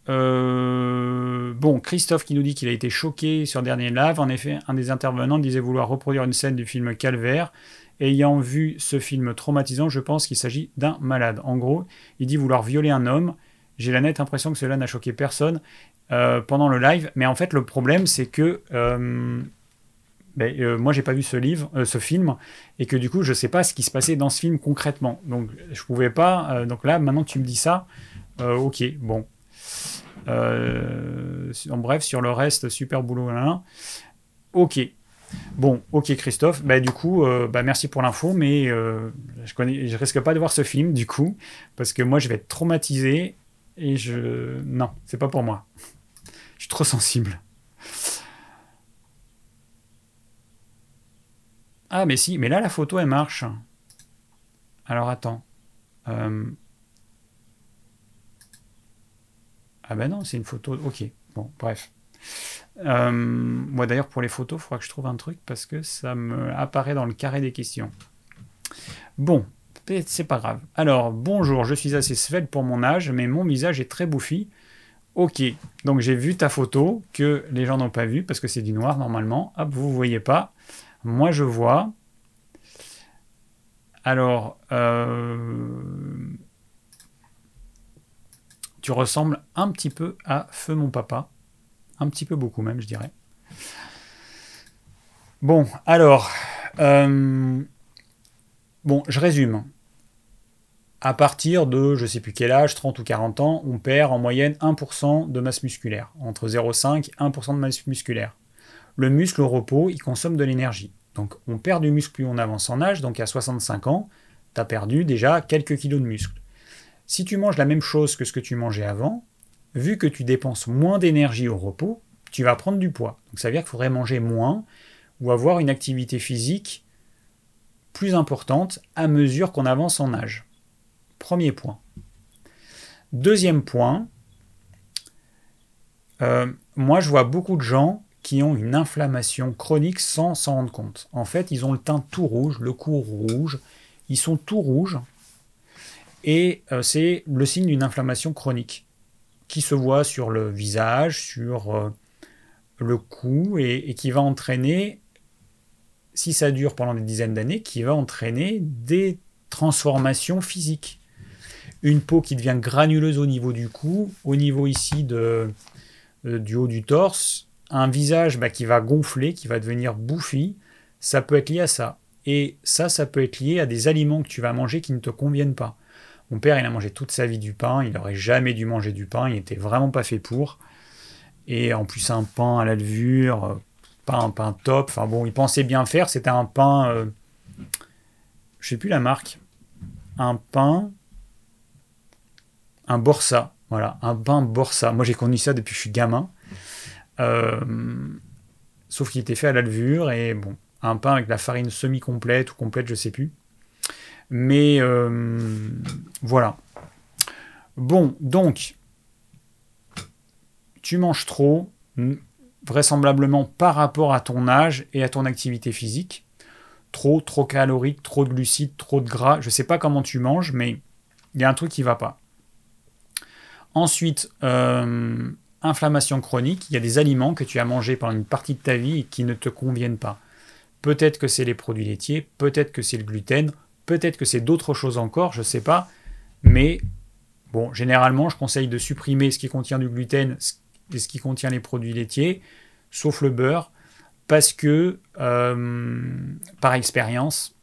S1: euh, bon, Christophe qui nous dit qu'il a été choqué sur Dernier Live. En effet, un des intervenants disait vouloir reproduire une scène du film Calvaire. Ayant vu ce film traumatisant, je pense qu'il s'agit d'un malade. En gros, il dit vouloir violer un homme. J'ai la nette impression que cela n'a choqué personne euh, pendant le live. Mais en fait, le problème, c'est que euh, ben, euh, moi j'ai pas vu ce livre, euh, ce film, et que du coup je sais pas ce qui se passait dans ce film concrètement. Donc je pouvais pas. euh, donc là, maintenant tu me dis ça, euh, ok, bon. En bref, sur le reste, super boulot. là. Ok. Bon, ok Christophe. Bah du coup, bah merci pour l'info, mais je connais, je risque pas de voir ce film du coup, parce que moi je vais être traumatisé et je, non, c'est pas pour moi. Je suis trop sensible. Ah mais si, mais là la photo elle marche. Alors attends. Euh, Ah ben non, c'est une photo. Ok, bon, bref. Euh, moi d'ailleurs pour les photos, il faudra que je trouve un truc parce que ça me apparaît dans le carré des questions. Bon, c'est- pas grave. Alors, bonjour, je suis assez svelte pour mon âge, mais mon visage est très bouffi. Ok, donc j'ai vu ta photo que les gens n'ont pas vu parce que c'est du noir normalement. Hop, vous ne voyez pas. Moi je vois. Alors, euh, tu ressembles un petit peu à Feu mon papa. Un petit peu beaucoup même, je dirais. Bon, alors, euh, bon, je résume. À partir de, je sais plus quel âge, 30 ou 40 ans, on perd en moyenne 1% de masse musculaire. Entre 0,5 et 1% de masse musculaire. Le muscle au repos, il consomme de l'énergie. Donc on perd du muscle plus on avance en âge, donc à 65 ans, tu as perdu déjà quelques kilos de muscle. Si tu manges la même chose que ce que tu mangeais avant, vu que tu dépenses moins d'énergie au repos, tu vas prendre du poids. Donc ça veut dire qu'il faudrait manger moins ou avoir une activité physique plus importante à mesure qu'on avance en âge. Premier point. Deuxième point, euh, moi je vois beaucoup de gens qui ont une inflammation chronique sans s'en rendre compte. En fait, ils ont le teint tout rouge, le cou rouge, ils sont tout rouges, et euh, c'est le signe d'une inflammation chronique qui se voit sur le visage, sur euh, le cou, et, qui va entraîner, si ça dure pendant des dizaines d'années, qui va entraîner des transformations physiques. Une peau qui devient granuleuse au niveau du cou, au niveau ici de, euh, du haut du torse, un visage bah, qui va gonfler, qui va devenir bouffi, ça peut être lié à ça. Et ça, ça peut être lié à des aliments que tu vas manger qui ne te conviennent pas. Mon père, il a mangé toute sa vie du pain, il n'aurait jamais dû manger du pain, il n'était vraiment pas fait pour. Et en plus, un pain à la levure, euh, pas un pain top. Enfin bon, il pensait bien faire, c'était un pain. euh, je sais plus la marque. Un pain. Un Borsa. Voilà, un pain Borsa. Moi, j'ai connu ça depuis que je suis gamin. Euh, sauf qu'il était fait à la levure et bon, un pain avec la farine semi-complète ou complète, je sais plus. Mais euh, voilà. Bon, donc, tu manges trop, vraisemblablement par rapport à ton âge et à ton activité physique. Trop, trop calorique, trop de glucides, trop de gras. Je sais pas comment tu manges, mais il y a un truc qui va pas. Ensuite, euh, inflammation chronique. Il y a des aliments que tu as mangés pendant une partie de ta vie et qui ne te conviennent pas. Peut-être que c'est les produits laitiers, peut-être que c'est le gluten, peut-être que c'est d'autres choses encore, je ne sais pas. Mais bon, généralement, je conseille de supprimer ce qui contient du gluten et ce qui contient les produits laitiers, sauf le beurre, parce que, euh, par expérience,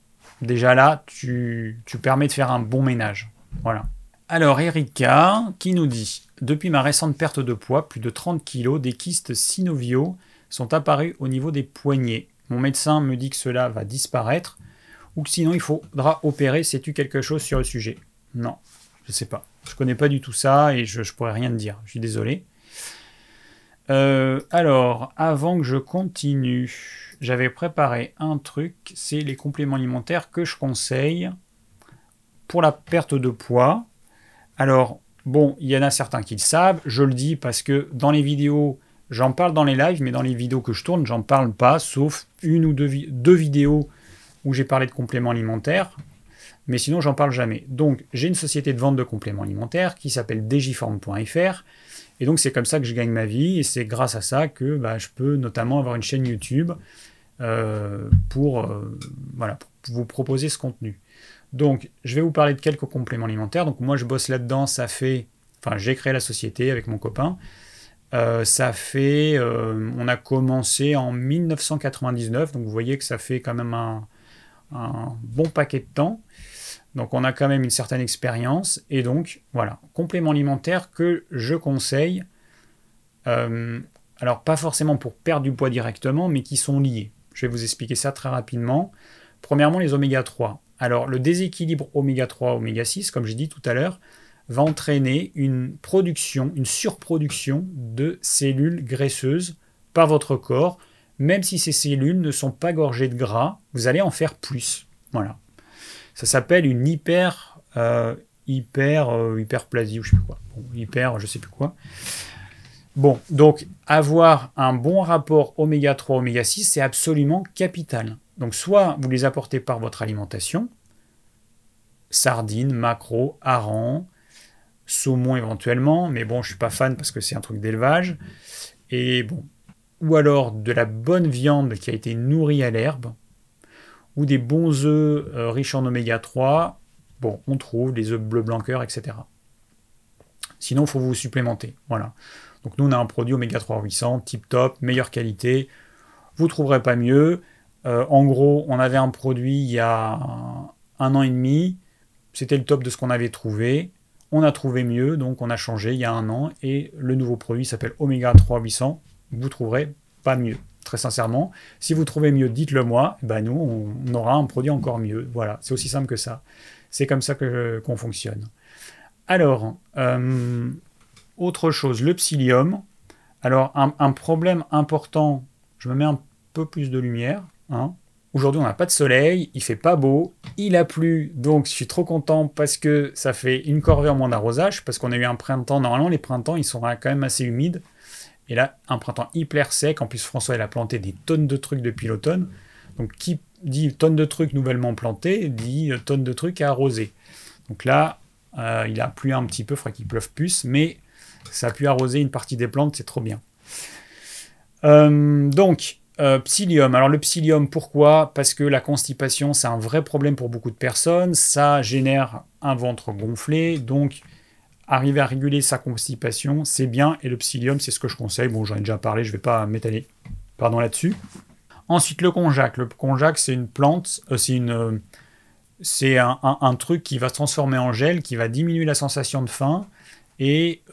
S1: déjà là, tu, tu permets de faire un bon ménage. Voilà. Alors, Erika, qui nous dit Depuis ma récente perte de poids, plus de 30 kg, des kystes synoviaux sont apparus au niveau des poignets. Mon médecin me dit que cela va disparaître ou que sinon il faudra opérer. Sais-tu quelque chose sur le sujet? Non, je sais pas. Je connais pas du tout ça et je, je pourrais rien te dire. Je suis désolé. Euh, alors, avant que je continue, j'avais préparé un truc, c'est les compléments alimentaires que je conseille pour la perte de poids. Alors, bon, il y en a certains qui le savent, je le dis parce que dans les vidéos, j'en parle dans les lives, mais dans les vidéos que je tourne, j'en parle pas, sauf une ou deux, vi- deux vidéos où j'ai parlé de compléments alimentaires, mais sinon j'en parle jamais. Donc, j'ai une société de vente de compléments alimentaires qui s'appelle djform.fr, et donc c'est comme ça que je gagne ma vie, et c'est grâce à ça que bah, je peux notamment avoir une chaîne YouTube euh, pour, euh, voilà, pour vous proposer ce contenu. Donc, je vais vous parler de quelques compléments alimentaires. Donc, moi, je bosse là-dedans. Ça fait. Enfin, j'ai créé la société avec mon copain. Euh, ça fait, euh, on a commencé en 1999, donc vous voyez que ça fait quand même un, bon paquet de temps. Donc on a quand même une certaine expérience. Et donc voilà, complément alimentaire que je conseille. Euh, alors pas forcément pour perdre du poids directement, mais qui sont liés. Je vais vous expliquer ça très rapidement. Premièrement, les oméga 3. Alors le déséquilibre oméga 3, oméga 6, comme j'ai dit tout à l'heure, va entraîner une production, une surproduction de cellules graisseuses par votre corps. Même si ces cellules ne sont pas gorgées de gras, vous allez en faire plus. Voilà. Ça s'appelle une hyper, euh, hyper, euh, hyperplasie ou je sais plus quoi. hyper, je sais plus quoi. Bon, donc avoir un bon rapport oméga 3, oméga 6, c'est absolument capital. Donc soit vous les apportez par votre alimentation, sardines, maquereaux, harengs, saumon éventuellement, mais bon, je suis pas fan parce que c'est un truc d'élevage. Et bon, ou alors de la bonne viande qui a été nourrie à l'herbe, ou des bons œufs euh, riches en oméga 3. Bon, on trouve les œufs bleu blanc cœur, etc. Sinon, il faut vous supplémenter. Voilà. Donc nous, on a un produit oméga 3 800, tip top, meilleure qualité. Vous ne trouverez pas mieux. Euh, en gros, on avait un produit il y a un an et demi. C'était le top de ce qu'on avait trouvé. On a trouvé mieux, donc on a changé il y a un an, et le nouveau produit s'appelle Omega 3 800. Vous trouverez pas mieux, très sincèrement. Si vous trouvez mieux, dites-le moi. Ben nous, on aura un produit encore mieux. Voilà, c'est aussi simple que ça. C'est comme ça qu'on fonctionne. Alors, euh, autre chose, le psyllium. Alors, un, problème important, je me mets un peu plus de lumière. Hein. Aujourd'hui, on n'a pas de soleil, il fait pas beau, il a plu, donc je suis trop content parce que ça fait une corvée en moins d'arrosage, parce qu'on a eu un printemps. Normalement, les printemps, ils sont quand même assez humides. Et là, un printemps hyper sec. En plus, François, il a planté des tonnes de trucs depuis l'automne. Donc, qui dit tonnes de trucs nouvellement plantés, dit tonnes de trucs à arroser. Donc là, euh, il a plu un petit peu, il faudrait qu'il pleuve plus, mais ça a pu arroser une partie des plantes, c'est trop bien. Euh, donc, euh, psyllium. Alors le psyllium, pourquoi? Parce que la constipation, c'est un vrai problème pour beaucoup de personnes. Ça génère un ventre gonflé. Donc, arriver à réguler sa constipation, c'est bien. Et le psyllium, c'est ce que je conseille. Bon, j'en ai déjà parlé, je ne vais pas m'étaler pardon, là-dessus. Ensuite, le konjac. Le konjac, c'est une plante, euh, c'est une... Euh, c'est un, truc qui va se transformer en gel, qui va diminuer la sensation de faim et,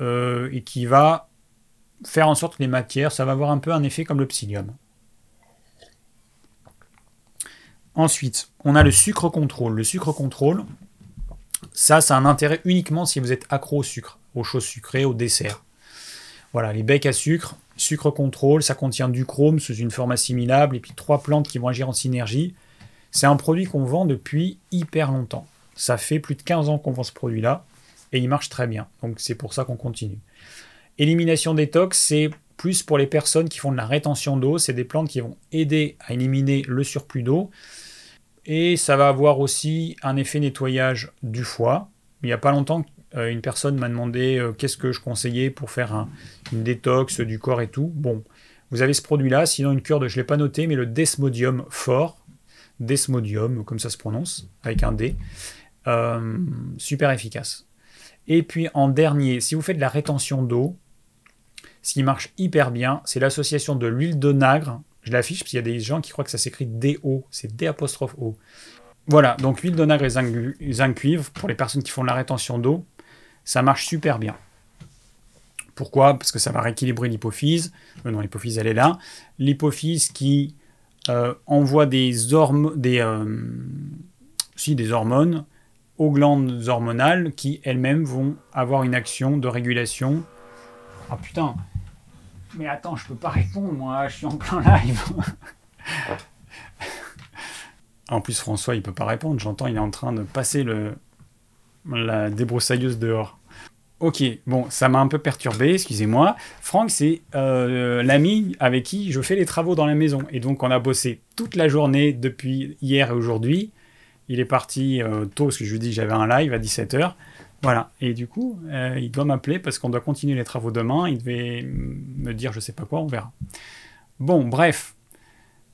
S1: et qui va faire en sorte que les matières, ça va avoir un peu un effet comme le psyllium. Ensuite, on a le sucre contrôle. Le sucre contrôle, ça, ça a un intérêt uniquement si vous êtes accro au sucre, aux choses sucrées, au dessert. Voilà, les becs à sucre, sucre contrôle, ça contient du chrome sous une forme assimilable et puis trois plantes qui vont agir en synergie. C'est un produit qu'on vend depuis hyper longtemps. Ça fait plus de 15 ans qu'on vend ce produit-là et il marche très bien. Donc c'est pour ça qu'on continue. Élimination détox, c'est plus pour les personnes qui font de la rétention d'eau. C'est des plantes qui vont aider à éliminer le surplus d'eau. Et ça va avoir aussi un effet nettoyage du foie. Il n'y a pas longtemps, euh, une personne m'a demandé euh, qu'est-ce que je conseillais pour faire une détox du corps et tout. Bon, vous avez ce produit-là, sinon une cure de, je ne l'ai pas noté, mais le Desmodium fort, Desmodium, comme ça se prononce, avec un D, euh, super efficace. Et puis en dernier, si vous faites de la rétention d'eau, ce qui marche hyper bien, c'est l'association de l'huile de nagre je l'affiche parce qu'il y a des gens qui croient que ça s'écrit DO, c'est D apostrophe O. Voilà, donc huile de nagre et zinc, cuivre, pour les personnes qui font la rétention d'eau, ça marche super bien. Pourquoi? Parce que ça va rééquilibrer l'hypophyse. Euh, non, l'hypophyse, elle est là. L'hypophyse qui euh, envoie des, des, euh, des hormones aux glandes hormonales qui elles-mêmes vont avoir une action de régulation. Ah putain, mais attends, je peux pas répondre, moi, je suis en plein live. en plus, François, il peut pas répondre. J'entends, il est en train de passer le la débroussailleuse dehors. Ok, bon, ça m'a un peu perturbé, excusez-moi. Franck, c'est euh, l'ami avec qui je fais les travaux dans la maison. Et donc, on a bossé toute la journée depuis hier et aujourd'hui. Il est parti euh, tôt, parce que je lui dis que j'avais un live à 17h. Voilà. Et du coup, euh, il doit m'appeler parce qu'on doit continuer les travaux demain. Il devait me dire je sais pas quoi, on verra. Bon, bref.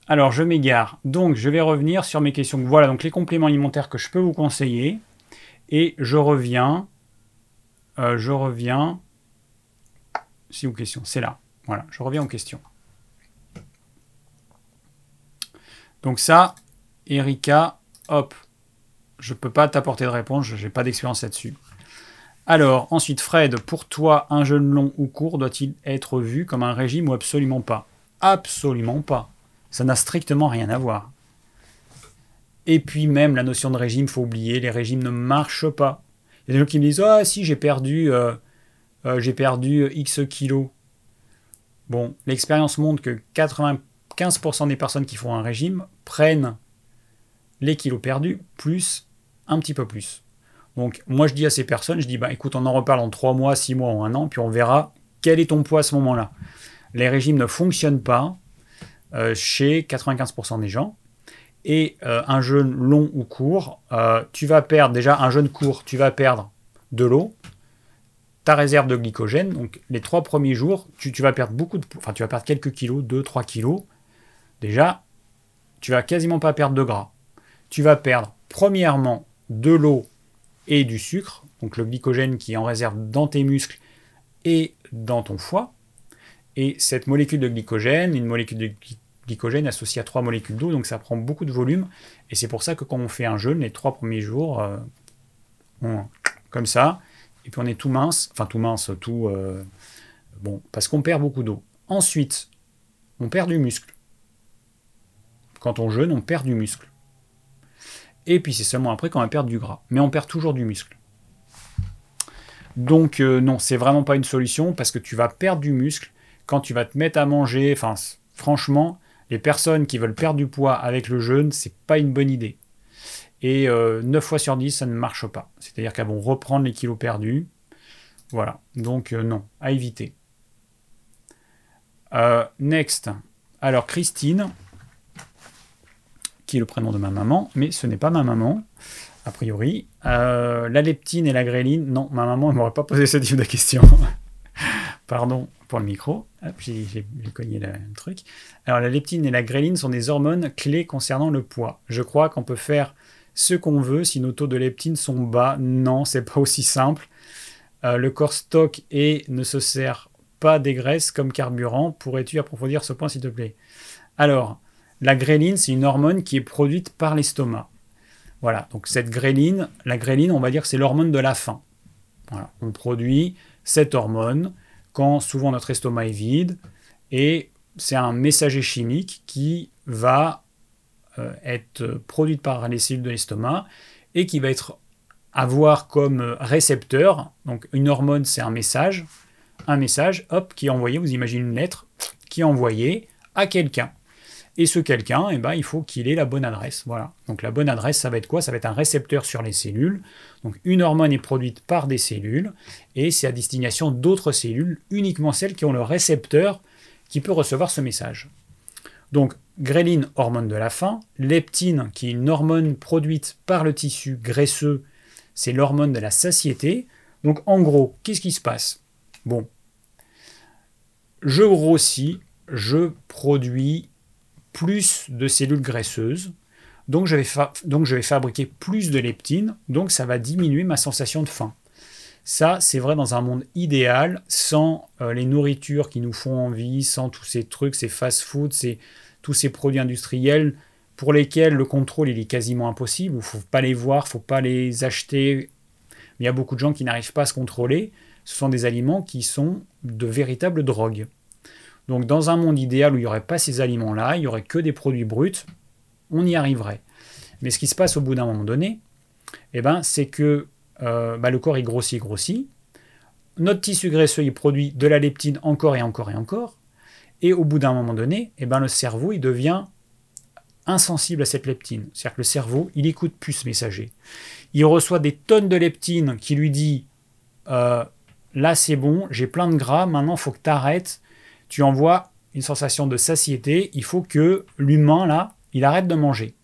S1: Alors, je m'égare. Donc, je vais revenir sur mes questions. Voilà, donc les compléments alimentaires que je peux vous conseiller. Et je reviens. Euh, je reviens Si aux questions, c'est là. Voilà, je reviens aux questions. Donc ça, Erika, hop, je ne peux pas t'apporter de réponse, je n'ai pas d'expérience là-dessus. Alors, ensuite, Fred, pour toi, un jeûne long ou court doit-il être vu comme un régime ou absolument pas? Absolument pas. Ça n'a strictement rien à voir. Et puis même la notion de régime, faut oublier, les régimes ne marchent pas. Il y a des gens qui me disent Ah si j'ai perdu euh, euh, j'ai perdu X kilos. Bon, l'expérience montre que 95% des personnes qui font un régime prennent les kilos perdus plus un petit peu plus. Donc moi je dis à ces personnes, je dis bah écoute on en reparle en 3 mois, 6 mois ou un an, puis on verra quel est ton poids à ce moment-là. Les régimes ne fonctionnent pas euh, chez 95% des gens. Et euh, un jeûne long ou court, euh, tu vas perdre déjà un jeûne court, tu vas perdre de l'eau, ta réserve de glycogène. Donc les trois premiers jours, tu, vas perdre beaucoup de, enfin tu vas perdre quelques kilos, 2-3 kilos. Déjà, tu vas quasiment pas perdre de gras. Tu vas perdre premièrement de l'eau et du sucre, donc le glycogène qui est en réserve dans tes muscles et dans ton foie. Et cette molécule de glycogène, une molécule de glycogène associée à trois molécules d'eau, donc ça prend beaucoup de volume. Et c'est pour ça que quand on fait un jeûne, les trois premiers jours, euh, comme ça, et puis on est tout mince, enfin tout mince, tout... Euh, bon, parce qu'on perd beaucoup d'eau. Ensuite, on perd du muscle. Quand on jeûne, on perd du muscle. Et puis c'est seulement après qu'on va perdre du gras. Mais on perd toujours du muscle. Donc euh, non, c'est vraiment pas une solution parce que tu vas perdre du muscle quand tu vas te mettre à manger. Franchement, les personnes qui veulent perdre du poids avec le jeûne, c'est pas une bonne idée. Et 9 euh, fois sur 10, ça ne marche pas. C'est-à-dire qu'elles vont reprendre les kilos perdus. Voilà. Donc euh, non, à éviter. next. Alors Christine, le prénom de ma maman, mais ce n'est pas ma maman, a priori. Euh, la leptine et la gréline, non, ma maman ne m'aurait pas posé ce type de questions. Pardon pour le micro. J'ai cogné le, truc. Alors, la leptine et la gréline sont des hormones clés concernant le poids. Je crois qu'on peut faire ce qu'on veut si nos taux de leptine sont bas. Non, c'est pas aussi simple. Euh, le corps stocke et ne se sert pas des graisses comme carburant. Pourrais-tu approfondir ce point, s'il te plaît? Alors, la gréline, c'est une hormone qui est produite par l'estomac. Voilà, donc cette gréline, la gréline, on va dire c'est l'hormone de la faim. On produit cette hormone quand souvent notre estomac est vide et c'est un messager chimique qui va euh, être produit par les cellules de l'estomac et qui va avoir comme récepteur, donc une hormone c'est un message, un message, hop, qui est envoyé, vous imaginez une lettre, qui est envoyée à quelqu'un. Et ce quelqu'un, eh ben, il faut qu'il ait la bonne adresse. Voilà. Donc la bonne adresse, ça va être quoi? Ça va être un récepteur sur les cellules. Donc une hormone est produite par des cellules et c'est à destination d'autres cellules, uniquement celles qui ont le récepteur qui peut recevoir ce message. Donc gréline, hormone de la faim, leptine, qui est une hormone produite par le tissu graisseux, c'est l'hormone de la satiété. Donc en gros, qu'est-ce qui se passe? Bon, je grossis, je produis plus de cellules graisseuses. Donc je, vais donc je vais fabriquer plus de leptine, donc ça va diminuer ma sensation de faim. Ça, c'est vrai dans un monde idéal, sans euh, les nourritures qui nous font envie, sans tous ces trucs, ces fast-foods, tous ces produits industriels pour lesquels le contrôle il est quasiment impossible. Il faut pas les voir, faut pas les acheter. Il y a beaucoup de gens qui n'arrivent pas à se contrôler. Ce sont des aliments qui sont de véritables drogues. Donc dans un monde idéal où il n'y aurait pas ces aliments-là, il n'y aurait que des produits bruts, on y arriverait. Mais ce qui se passe au bout d'un moment donné, eh ben, c'est que euh, bah, le corps il grossit, grossit. Notre tissu graisseux il produit de la leptine encore et encore et encore. Et au bout d'un moment donné, eh ben, le cerveau il devient insensible à cette leptine. C'est-à-dire que le cerveau il écoute plus ce messager. Il reçoit des tonnes de leptine qui lui dit euh, là c'est bon, j'ai plein de gras, maintenant il faut que tu arrêtes tu envoies une sensation de satiété, il faut que l'humain, là, il arrête de manger.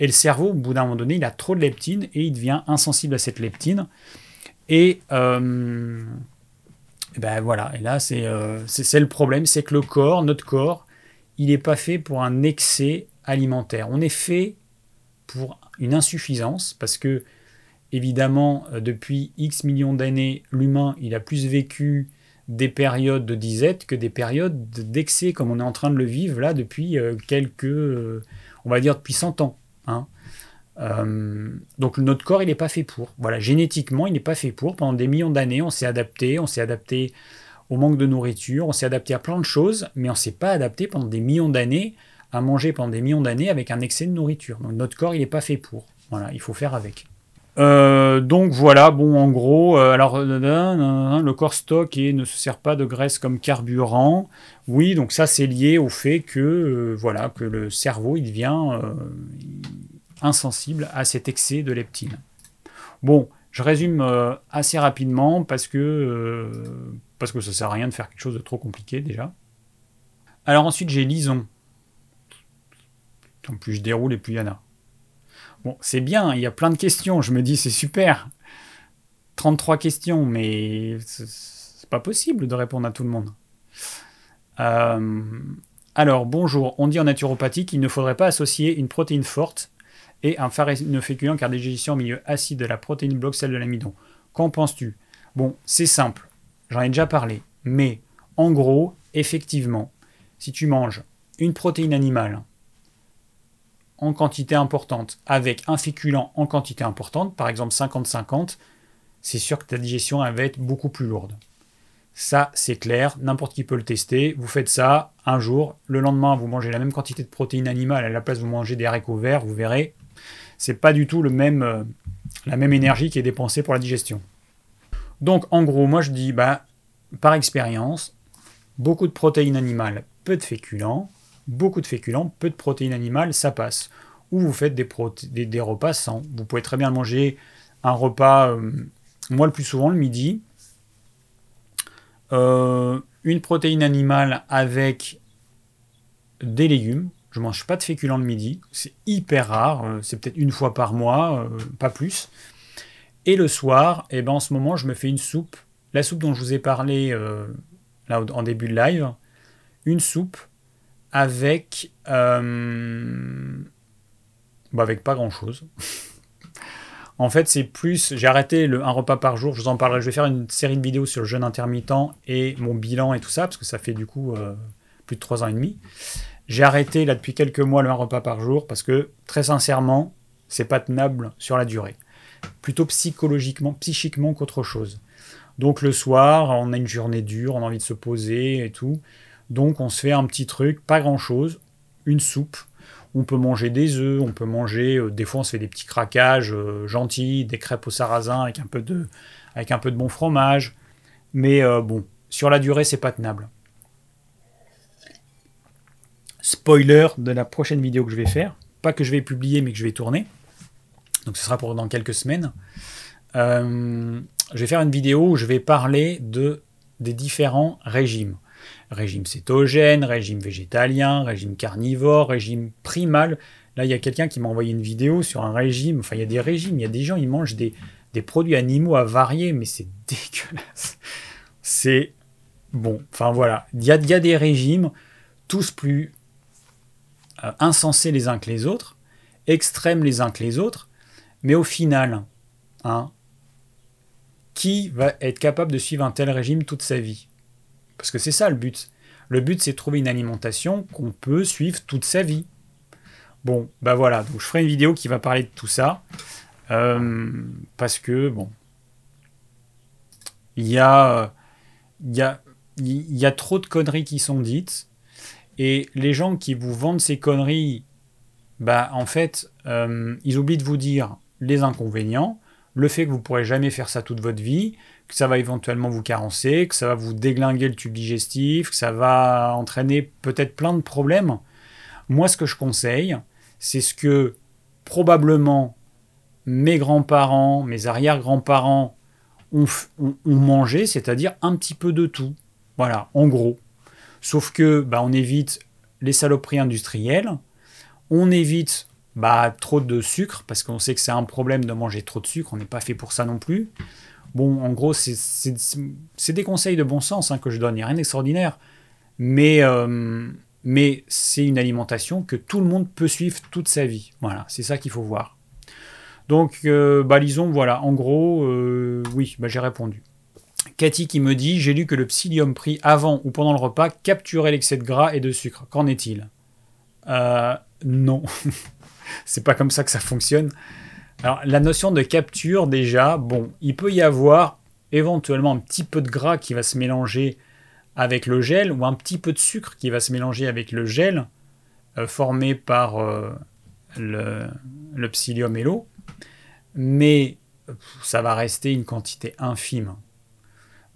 S1: Et le cerveau, au bout d'un moment donné, il a trop de leptine et il devient insensible à cette leptine. Et euh, ben voilà, et là, euh, c'est le problème, c'est que le corps, notre corps, il n'est pas fait pour un excès alimentaire. On est fait pour une insuffisance, parce que, évidemment, euh, depuis X millions d'années, l'humain, il a plus vécu des périodes de disette que des périodes d'excès, comme on est en train de le vivre là depuis euh, quelques, euh, on va dire depuis 100 ans. Hein. Euh, donc notre corps, il n'est pas fait pour. Voilà, génétiquement, il n'est pas fait pour. Pendant des millions d'années, on s'est adapté, on s'est adapté au manque de nourriture, on s'est adapté à plein de choses, mais on s'est pas adapté pendant des millions d'années à manger pendant des millions d'années avec un excès de nourriture. Donc notre corps, il n'est pas fait pour. Voilà, il faut faire avec. Euh, donc voilà, bon, en gros, euh, alors le corps stocke et ne se sert pas de graisse comme carburant. Oui, donc ça c'est lié au fait que voilà que le cerveau il devient insensible à cet excès de leptine. Bon, je résume euh, assez rapidement parce que, euh, parce que ça sert à rien de faire quelque chose de trop compliqué déjà. Alors ensuite j'ai lison. En plus je déroule et plus il y en a. Bon, c'est bien, il y a plein de questions, je me dis c'est super. 33 questions, mais c'est pas possible de répondre à tout le monde. Euh, alors, bonjour, on dit en naturopathie qu'il ne faudrait pas associer une protéine forte et un farinoféculent car digestion au milieu acide de la protéine bloque celle de l'amidon. Qu'en penses-tu? Bon, c'est simple, j'en ai déjà parlé, mais en gros, effectivement, si tu manges une protéine animale en quantité importante avec un féculent en quantité importante, par exemple 50-50, c'est sûr que ta digestion va être beaucoup plus lourde. Ça, c'est clair, n'importe qui peut le tester. Vous faites ça un jour, le lendemain, vous mangez la même quantité de protéines animales, à la place vous mangez des haricots verts, vous verrez, c'est pas du tout euh, la même énergie qui est dépensée pour la digestion. Donc en gros, moi je dis, bah, par expérience, beaucoup de protéines animales, peu de féculents, beaucoup de féculents, peu de protéines animales, ça passe. Ou vous faites des, repas sans. Vous pouvez très bien manger un repas, euh, moi le plus souvent le midi, euh, une protéine animale avec des légumes, je mange pas de féculents le midi, c'est hyper rare, euh, c'est peut-être une fois par mois, pas plus. Et le soir, eh ben en ce moment, je me fais une soupe, la soupe dont je vous ai parlé en début de live, une soupe avec bah, avec pas grand chose. en fait, c'est plus. J'ai arrêté le, un repas par jour. Je vous en parlerai. Je vais faire une série de vidéos sur le jeûne intermittent et mon bilan et tout ça, parce que ça fait du coup plus de trois ans et demi. J'ai arrêté là depuis quelques mois le un repas par jour parce que très sincèrement, c'est pas tenable sur la durée. Plutôt psychologiquement, psychiquement qu'autre chose. Donc le soir, on a une journée dure, on a envie de se poser et tout. Donc on se fait un petit truc, pas grand chose, une soupe. On peut manger des œufs, on peut manger, euh, des fois on se fait des petits craquages euh, gentils, des crêpes au sarrasin avec un peu de, avec un peu de bon fromage. Mais euh, bon, sur la durée, c'est pas tenable spoiler de la prochaine vidéo que je vais faire. Pas que je vais publier, mais que je vais tourner. Donc ce sera pour dans quelques semaines. Je vais faire une vidéo où je vais parler de, des différents régimes. Régime cétogène, régime végétalien, régime carnivore, régime primal. Là, il y a quelqu'un qui m'a envoyé une vidéo sur un régime. Enfin, il y a des régimes, il y a des gens, ils mangent des, produits animaux à varier, mais c'est dégueulasse. C'est bon. Enfin, voilà. Il y a, il y a des régimes, tous plus euh, insensés les uns que les autres, extrêmes les uns que les autres, mais au final, hein, qui va être capable de suivre un tel régime toute sa vie? Parce que c'est ça le but. Le but, c'est de trouver une alimentation qu'on peut suivre toute sa vie. Bon, bah voilà, donc je ferai une vidéo qui va parler de tout ça. Euh, parce que, bon, il y a, il y, a, il y a trop de conneries qui sont dites. Et les gens qui vous vendent ces conneries, bah en fait, euh, ils oublient de vous dire les inconvénients, le fait que vous pourrez jamais faire ça toute votre vie, que ça va éventuellement vous carencer, que ça va vous déglinguer le tube digestif, que ça va entraîner peut-être plein de problèmes. Moi, ce que je conseille, c'est ce que probablement mes grands-parents, mes arrière-grands-parents ont, mangé, c'est-à-dire un petit peu de tout. Voilà, en gros. Sauf que bah, on évite les saloperies industrielles, on évite bah, trop de sucre, parce qu'on sait que c'est un problème de manger trop de sucre, on n'est pas fait pour ça non plus. Bon, en gros, c'est des conseils de bon sens hein, que je donne, il n'y a rien d'extraordinaire. Mais, euh, mais c'est une alimentation que tout le monde peut suivre toute sa vie. Voilà, c'est ça qu'il faut voir. Donc, euh, bah, voilà, en gros, euh, oui, bah, j'ai répondu. Cathy qui me dit J'ai lu que le psyllium pris avant ou pendant le repas capturait l'excès de gras et de sucre. Qu'en est-il? Euh, Non. c'est pas comme ça que ça fonctionne. Alors, la notion de capture, déjà, bon, il peut y avoir éventuellement un petit peu de gras qui va se mélanger avec le gel ou un petit peu de sucre qui va se mélanger avec le gel euh, formé par euh, le, le psyllium et l'eau. Mais ça va rester une quantité infime.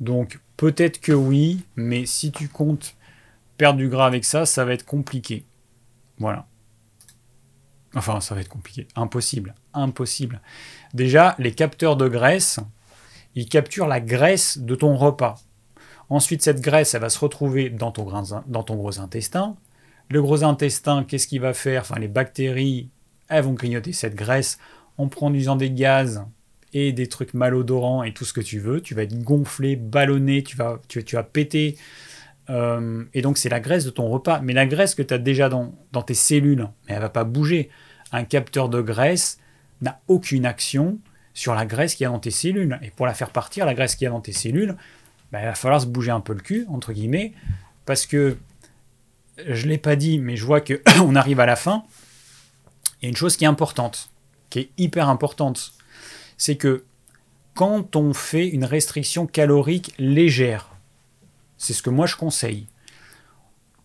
S1: Donc peut-être que oui, mais si tu comptes perdre du gras avec ça, ça va être compliqué. Voilà. Enfin, ça va être compliqué. Impossible. Impossible. Déjà, les capteurs de graisse, ils capturent la graisse de ton repas. Ensuite, cette graisse, elle va se retrouver dans ton, gros intestin. Le gros intestin, qu'est-ce qu'il va faire? Enfin, les bactéries, elles vont grignoter cette graisse en produisant des gaz et des trucs malodorants et tout ce que tu veux. Tu vas être gonflé, ballonné, tu vas, tu, tu vas péter. Euh, et donc, c'est la graisse de ton repas. Mais la graisse que tu as déjà dans, dans tes cellules, mais elle va pas bouger. Un capteur de graisse n'a aucune action sur la graisse qui y a dans tes cellules. Et pour la faire partir, la graisse qui y a dans tes cellules, ben, il va falloir se bouger un peu le cul, entre guillemets, parce que je ne l'ai pas dit, mais je vois qu'on arrive à la fin. Il y a une chose qui est importante, qui est hyper importante c'est que quand on fait une restriction calorique légère, c'est ce que moi je conseille.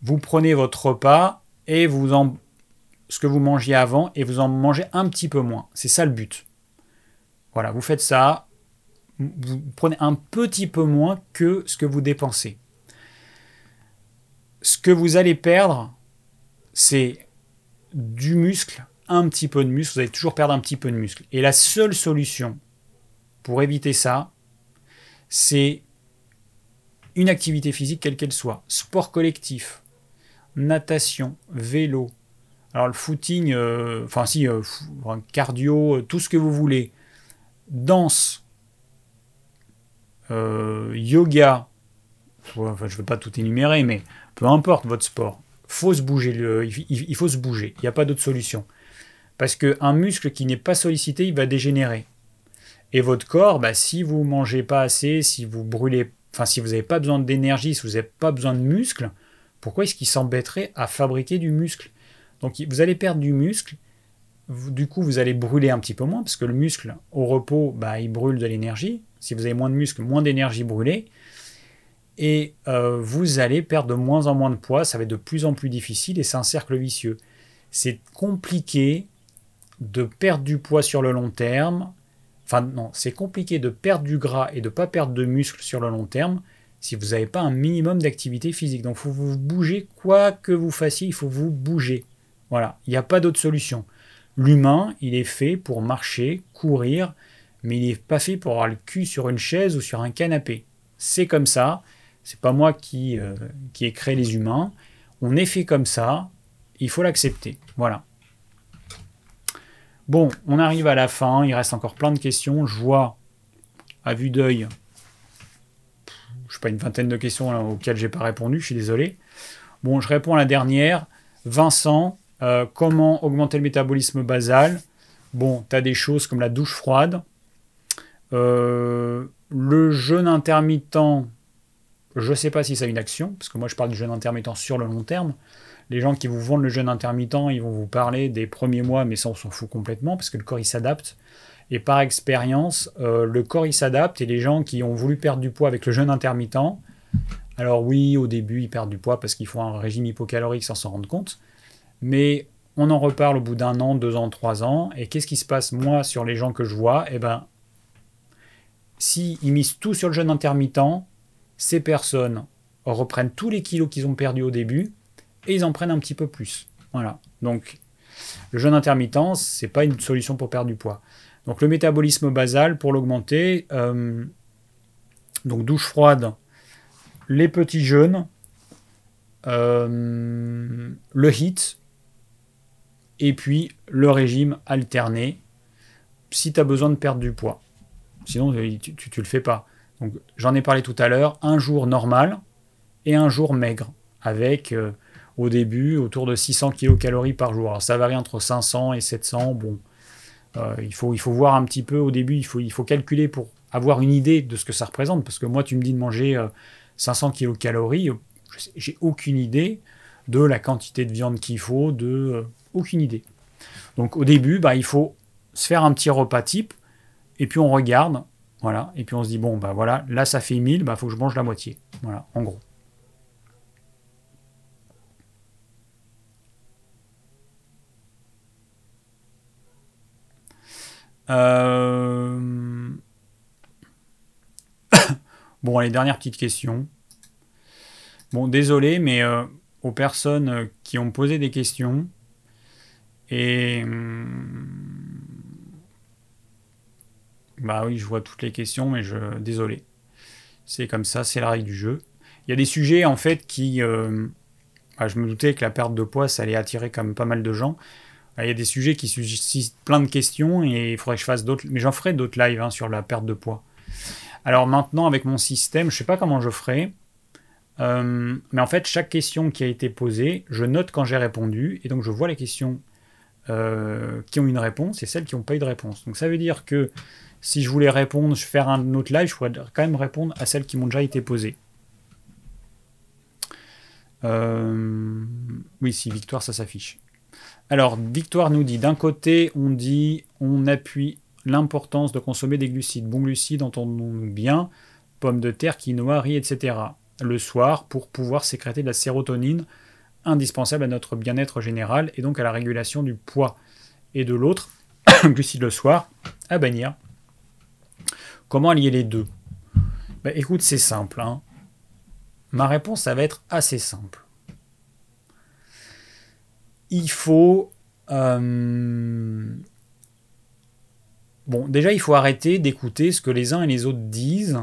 S1: Vous prenez votre repas et vous en ce que vous mangiez avant et vous en mangez un petit peu moins. C'est ça le but. Voilà, vous faites ça, vous prenez un petit peu moins que ce que vous dépensez. Ce que vous allez perdre, c'est du muscle un petit peu de muscle, vous allez toujours perdre un petit peu de muscle. Et la seule solution pour éviter ça, c'est une activité physique quelle qu'elle soit. Sport collectif, natation, vélo. Alors le footing, euh, enfin si, euh, cardio, euh, tout ce que vous voulez. Danse, yoga, je ne veux pas tout énumérer, mais peu importe votre sport, faut se bouger, il, faut se bouger, il n'y a pas d'autre solution. Parce qu'un muscle qui n'est pas sollicité, il va dégénérer. Et votre corps, bah, si vous ne mangez pas assez, si vous brûlez, enfin si vous n'avez pas besoin d'énergie, si vous n'avez pas besoin de muscle, pourquoi est-ce qu'il s'embêterait à fabriquer du muscle? Donc vous allez perdre du muscle, du coup vous allez brûler un petit peu moins, parce que le muscle au repos, bah, il brûle de l'énergie. Si vous avez moins de muscle, moins d'énergie brûlée. Et euh, vous allez perdre de moins en moins de poids, ça va être de plus en plus difficile et c'est un cercle vicieux. C'est compliqué de perdre du poids sur le long terme. Enfin, non, c'est compliqué de perdre du gras et de ne pas perdre de muscle sur le long terme si vous n'avez pas un minimum d'activité physique. Donc, il faut vous bouger, quoi que vous fassiez, il faut vous bouger. Voilà, il n'y a pas d'autre solution. L'humain, il est fait pour marcher, courir, mais il n'est pas fait pour avoir le cul sur une chaise ou sur un canapé. C'est comme ça. C'est pas moi qui, euh, qui ai créé les humains. On est fait comme ça. Il faut l'accepter. Voilà. Bon, on arrive à la fin, il reste encore plein de questions. Je vois, à vue d'œil, je sais pas, une vingtaine de questions auxquelles auxquelles j'ai pas répondu, je suis désolé. Bon, je réponds à la dernière. Vincent, euh, comment augmenter le métabolisme basal? Bon, tu as des choses comme la douche froide. Euh, le jeûne intermittent, je ne sais pas si ça a une action, parce que moi je parle du jeûne intermittent sur le long terme les gens qui vous vendent le jeûne intermittent, ils vont vous parler des premiers mois, mais ça on s'en fout complètement parce que le corps il s'adapte. Et par expérience, euh, le corps il s'adapte et les gens qui ont voulu perdre du poids avec le jeûne intermittent, alors oui, au début ils perdent du poids parce qu'ils font un régime hypocalorique sans s'en rendre compte, mais on en reparle au bout d'un an, deux ans, trois ans. Et qu'est-ce qui se passe moi sur les gens que je vois? Eh ben, s'ils misent tout sur le jeûne intermittent, ces personnes reprennent tous les kilos qu'ils ont perdus au début et ils en prennent un petit peu plus. Voilà. Donc, le jeûne intermittent, c'est pas une solution pour perdre du poids. Donc, le métabolisme basal, pour l'augmenter, euh, donc douche froide, les petits jeûnes, euh, le HIT, et puis le régime alterné, si tu as besoin de perdre du poids. Sinon, tu, tu, tu le fais pas. Donc, j'en ai parlé tout à l'heure, un jour normal et un jour maigre, avec euh, au début autour de 600 kcal par jour. Alors ça varie entre 500 et 700. Bon, euh, il, faut, il faut voir un petit peu au début, il faut, il faut calculer pour avoir une idée de ce que ça représente. Parce que moi, tu me dis de manger 500 kilocalories, j'ai aucune idée de la quantité de viande qu'il faut, de aucune idée. Donc au début, bah, il faut se faire un petit repas type, et puis on regarde, voilà, et puis on se dit, bon, bah voilà, là ça fait 1000, bah faut que je mange la moitié. Voilà, en gros. Euh, bon, les dernières petites questions. Bon, désolé, mais euh, aux personnes qui ont posé des questions, et. Hum, bah oui, je vois toutes les questions, mais je. Désolé. C'est comme ça, c'est la règle du jeu. Il y a des sujets, en fait, qui. Euh, bah, je me doutais que la perte de poids, ça allait attirer même pas mal de gens. Il y a des sujets qui suscitent plein de questions et il faudrait que je fasse d'autres. Mais j'en ferai d'autres lives hein, sur la perte de poids. Alors maintenant, avec mon système, je sais pas comment je ferai. Euh, mais en fait, chaque question qui a été posée, je note quand j'ai répondu. Et donc, je vois les questions euh, qui ont une réponse et celles qui n'ont pas eu de réponse. Donc, ça veut dire que si je voulais répondre, je faire un autre live, je pourrais quand même répondre à celles qui m'ont déjà été posées. Euh, oui, si Victoire, ça s'affiche. Alors, Victoire nous dit, d'un côté, on dit, on appuie l'importance de consommer des glucides. Bons glucides, entendons-nous bien, pommes de terre, quinoa, riz, etc. Le soir, pour pouvoir sécréter de la sérotonine, indispensable à notre bien-être général et donc à la régulation du poids. Et de l'autre, glucides le soir, à bannir. Comment allier les deux? Bah, Écoute, c'est simple. Hein. Ma réponse, ça va être assez simple il faut... Euh, bon, déjà, il faut arrêter d'écouter ce que les uns et les autres disent.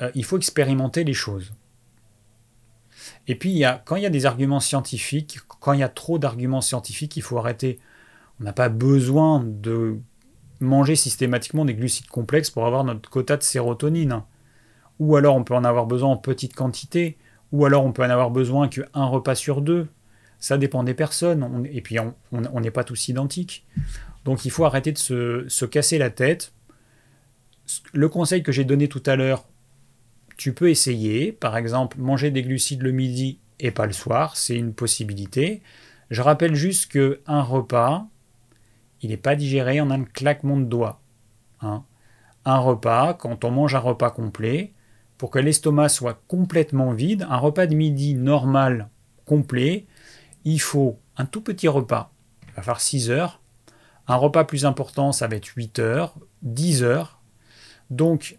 S1: Euh, il faut expérimenter les choses. Et puis, quand il y a des arguments scientifiques, quand il y a trop d'arguments scientifiques, il faut arrêter. On n'a pas besoin de manger systématiquement des glucides complexes pour avoir notre quota de sérotonine. Ou alors on peut en avoir besoin en petite quantité, ou alors on peut en avoir besoin qu'un repas sur deux. Ça dépend des personnes, et puis on n'est pas tous identiques. Donc il faut arrêter de se, casser la tête. Le conseil que j'ai donné tout à l'heure, tu peux essayer. Par exemple, manger des glucides le midi et pas le soir, c'est une possibilité. Je rappelle juste qu'un repas, il n'est pas digéré en un claquement de doigts. Hein. Un repas, quand on mange un repas complet, pour que l'estomac soit complètement vide, un repas de midi normal, complet, il faut un tout petit repas, il va faire 6 heures. Un repas plus important, ça va être 8 heures, 10 heures. Donc,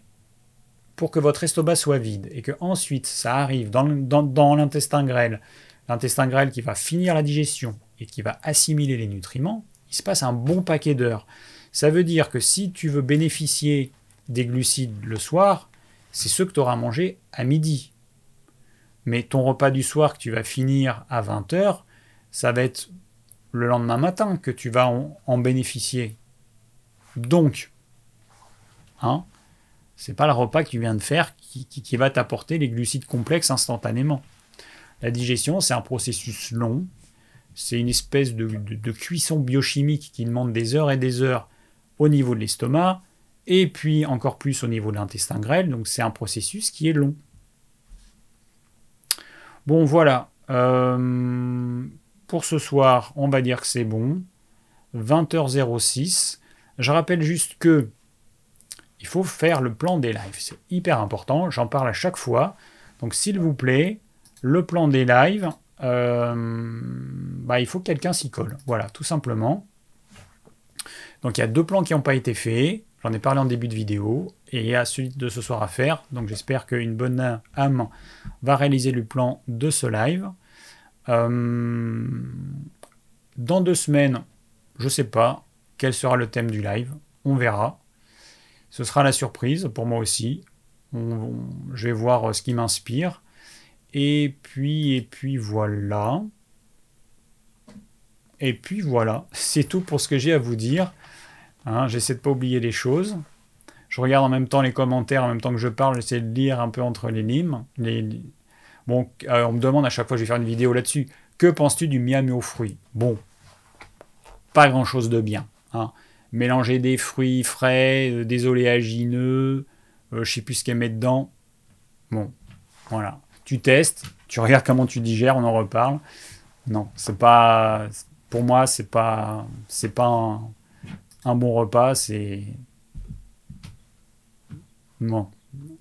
S1: pour que votre estomac soit vide et que ensuite ça arrive dans, l'intestin grêle, l'intestin grêle qui va finir la digestion et qui va assimiler les nutriments, il se passe un bon paquet d'heures. Ça veut dire que si tu veux bénéficier des glucides le soir, c'est ceux que tu auras mangé à midi. Mais ton repas du soir que tu vas finir à 20h, ça va être le lendemain matin que tu vas en, bénéficier. Donc, hein, c'est pas le repas que tu viens de faire qui, va t'apporter les glucides complexes instantanément. La digestion, c'est un processus long, c'est une espèce de, cuisson biochimique qui demande des heures et des heures au niveau de l'estomac, et puis encore plus au niveau de l'intestin grêle, donc c'est un processus qui est long. Bon voilà, euh, pour ce soir, on va dire que c'est bon. 20h06. Je rappelle juste que il faut faire le plan des lives. C'est hyper important. J'en parle à chaque fois. Donc, s'il vous plaît, le plan des lives, euh, bah, il faut que quelqu'un s'y colle. Voilà, tout simplement. Donc, il y a deux plans qui n'ont pas été faits. J'en ai parlé en début de vidéo. Et il y a celui de ce soir à faire. Donc, j'espère qu'une bonne âme va réaliser le plan de ce live. Euh, dans deux semaines, je ne sais pas quel sera le thème du live. On verra. Ce sera la surprise pour moi aussi. je vais voir euh, ce qui m'inspire. Et puis, et puis voilà. Et puis voilà. C'est tout pour ce que j'ai à vous dire. Hein, j'essaie de pas oublier les choses. Je regarde en même temps les commentaires, en même temps que je parle, j'essaie de lire un peu entre les lignes. Les, Bon, euh, on me demande à chaque fois, je vais faire une vidéo là-dessus. Que penses-tu du miami aux fruits Bon, pas grand-chose de bien. Hein. Mélanger des fruits frais, euh, des oléagineux, euh, je sais plus ce qu'elle met dedans. Bon, voilà. Tu testes, tu regardes comment tu digères, on en reparle. Non, c'est pas. Pour moi, c'est pas. C'est pas un, bon repas, c'est. Bon,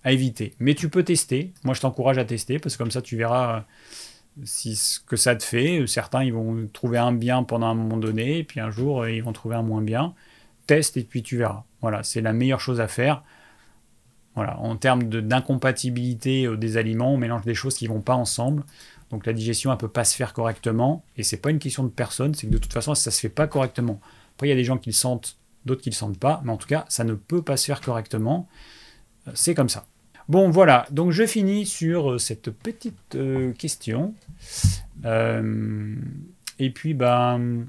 S1: à éviter. Mais tu peux tester. Moi, je t'encourage à tester parce que comme ça, tu verras euh, si ce que ça te fait. Certains, ils vont trouver un bien pendant un moment donné, puis un jour, ils vont trouver un moins bien. Teste et puis tu verras. Voilà, c'est la meilleure chose à faire. Voilà, en termes d'incompatibilité euh, des aliments, on mélange des choses qui vont pas ensemble. Donc la digestion, elle peut pas se faire correctement. Et c'est pas une question de personne, c'est que de toute façon, ça se fait pas correctement. Après, il y a des gens qui le sentent, d'autres qui le sentent pas. Mais en tout cas, ça ne peut pas se faire correctement. Euh, c'est comme ça. Bon, voilà. Donc je finis sur euh, cette petite question. et puis, ben,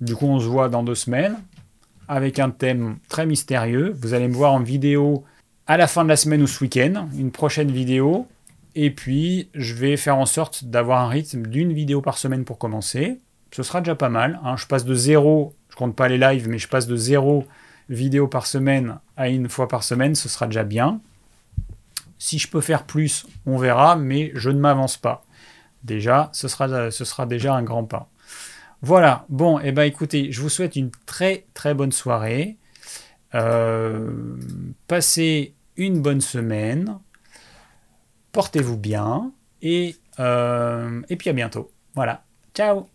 S1: du coup, on se voit dans deux semaines avec un thème très mystérieux. Vous allez me voir en vidéo à la fin de la semaine ou ce week-end, une prochaine vidéo. Et puis, je vais faire en sorte d'avoir un rythme d'une vidéo par semaine pour commencer. Ce sera déjà pas mal. Hein. Je passe de zéro, je compte pas les lives, mais je passe de zéro vidéo par semaine à une fois par semaine. Ce sera déjà bien. Si je peux faire plus, on verra, mais je ne m'avance pas. Déjà, ce sera, ce sera déjà un grand pas. Voilà, bon, et eh ben écoutez, je vous souhaite une très très bonne soirée. Euh, passez une bonne semaine. Portez-vous bien. Et, euh, et puis à bientôt. Voilà. Ciao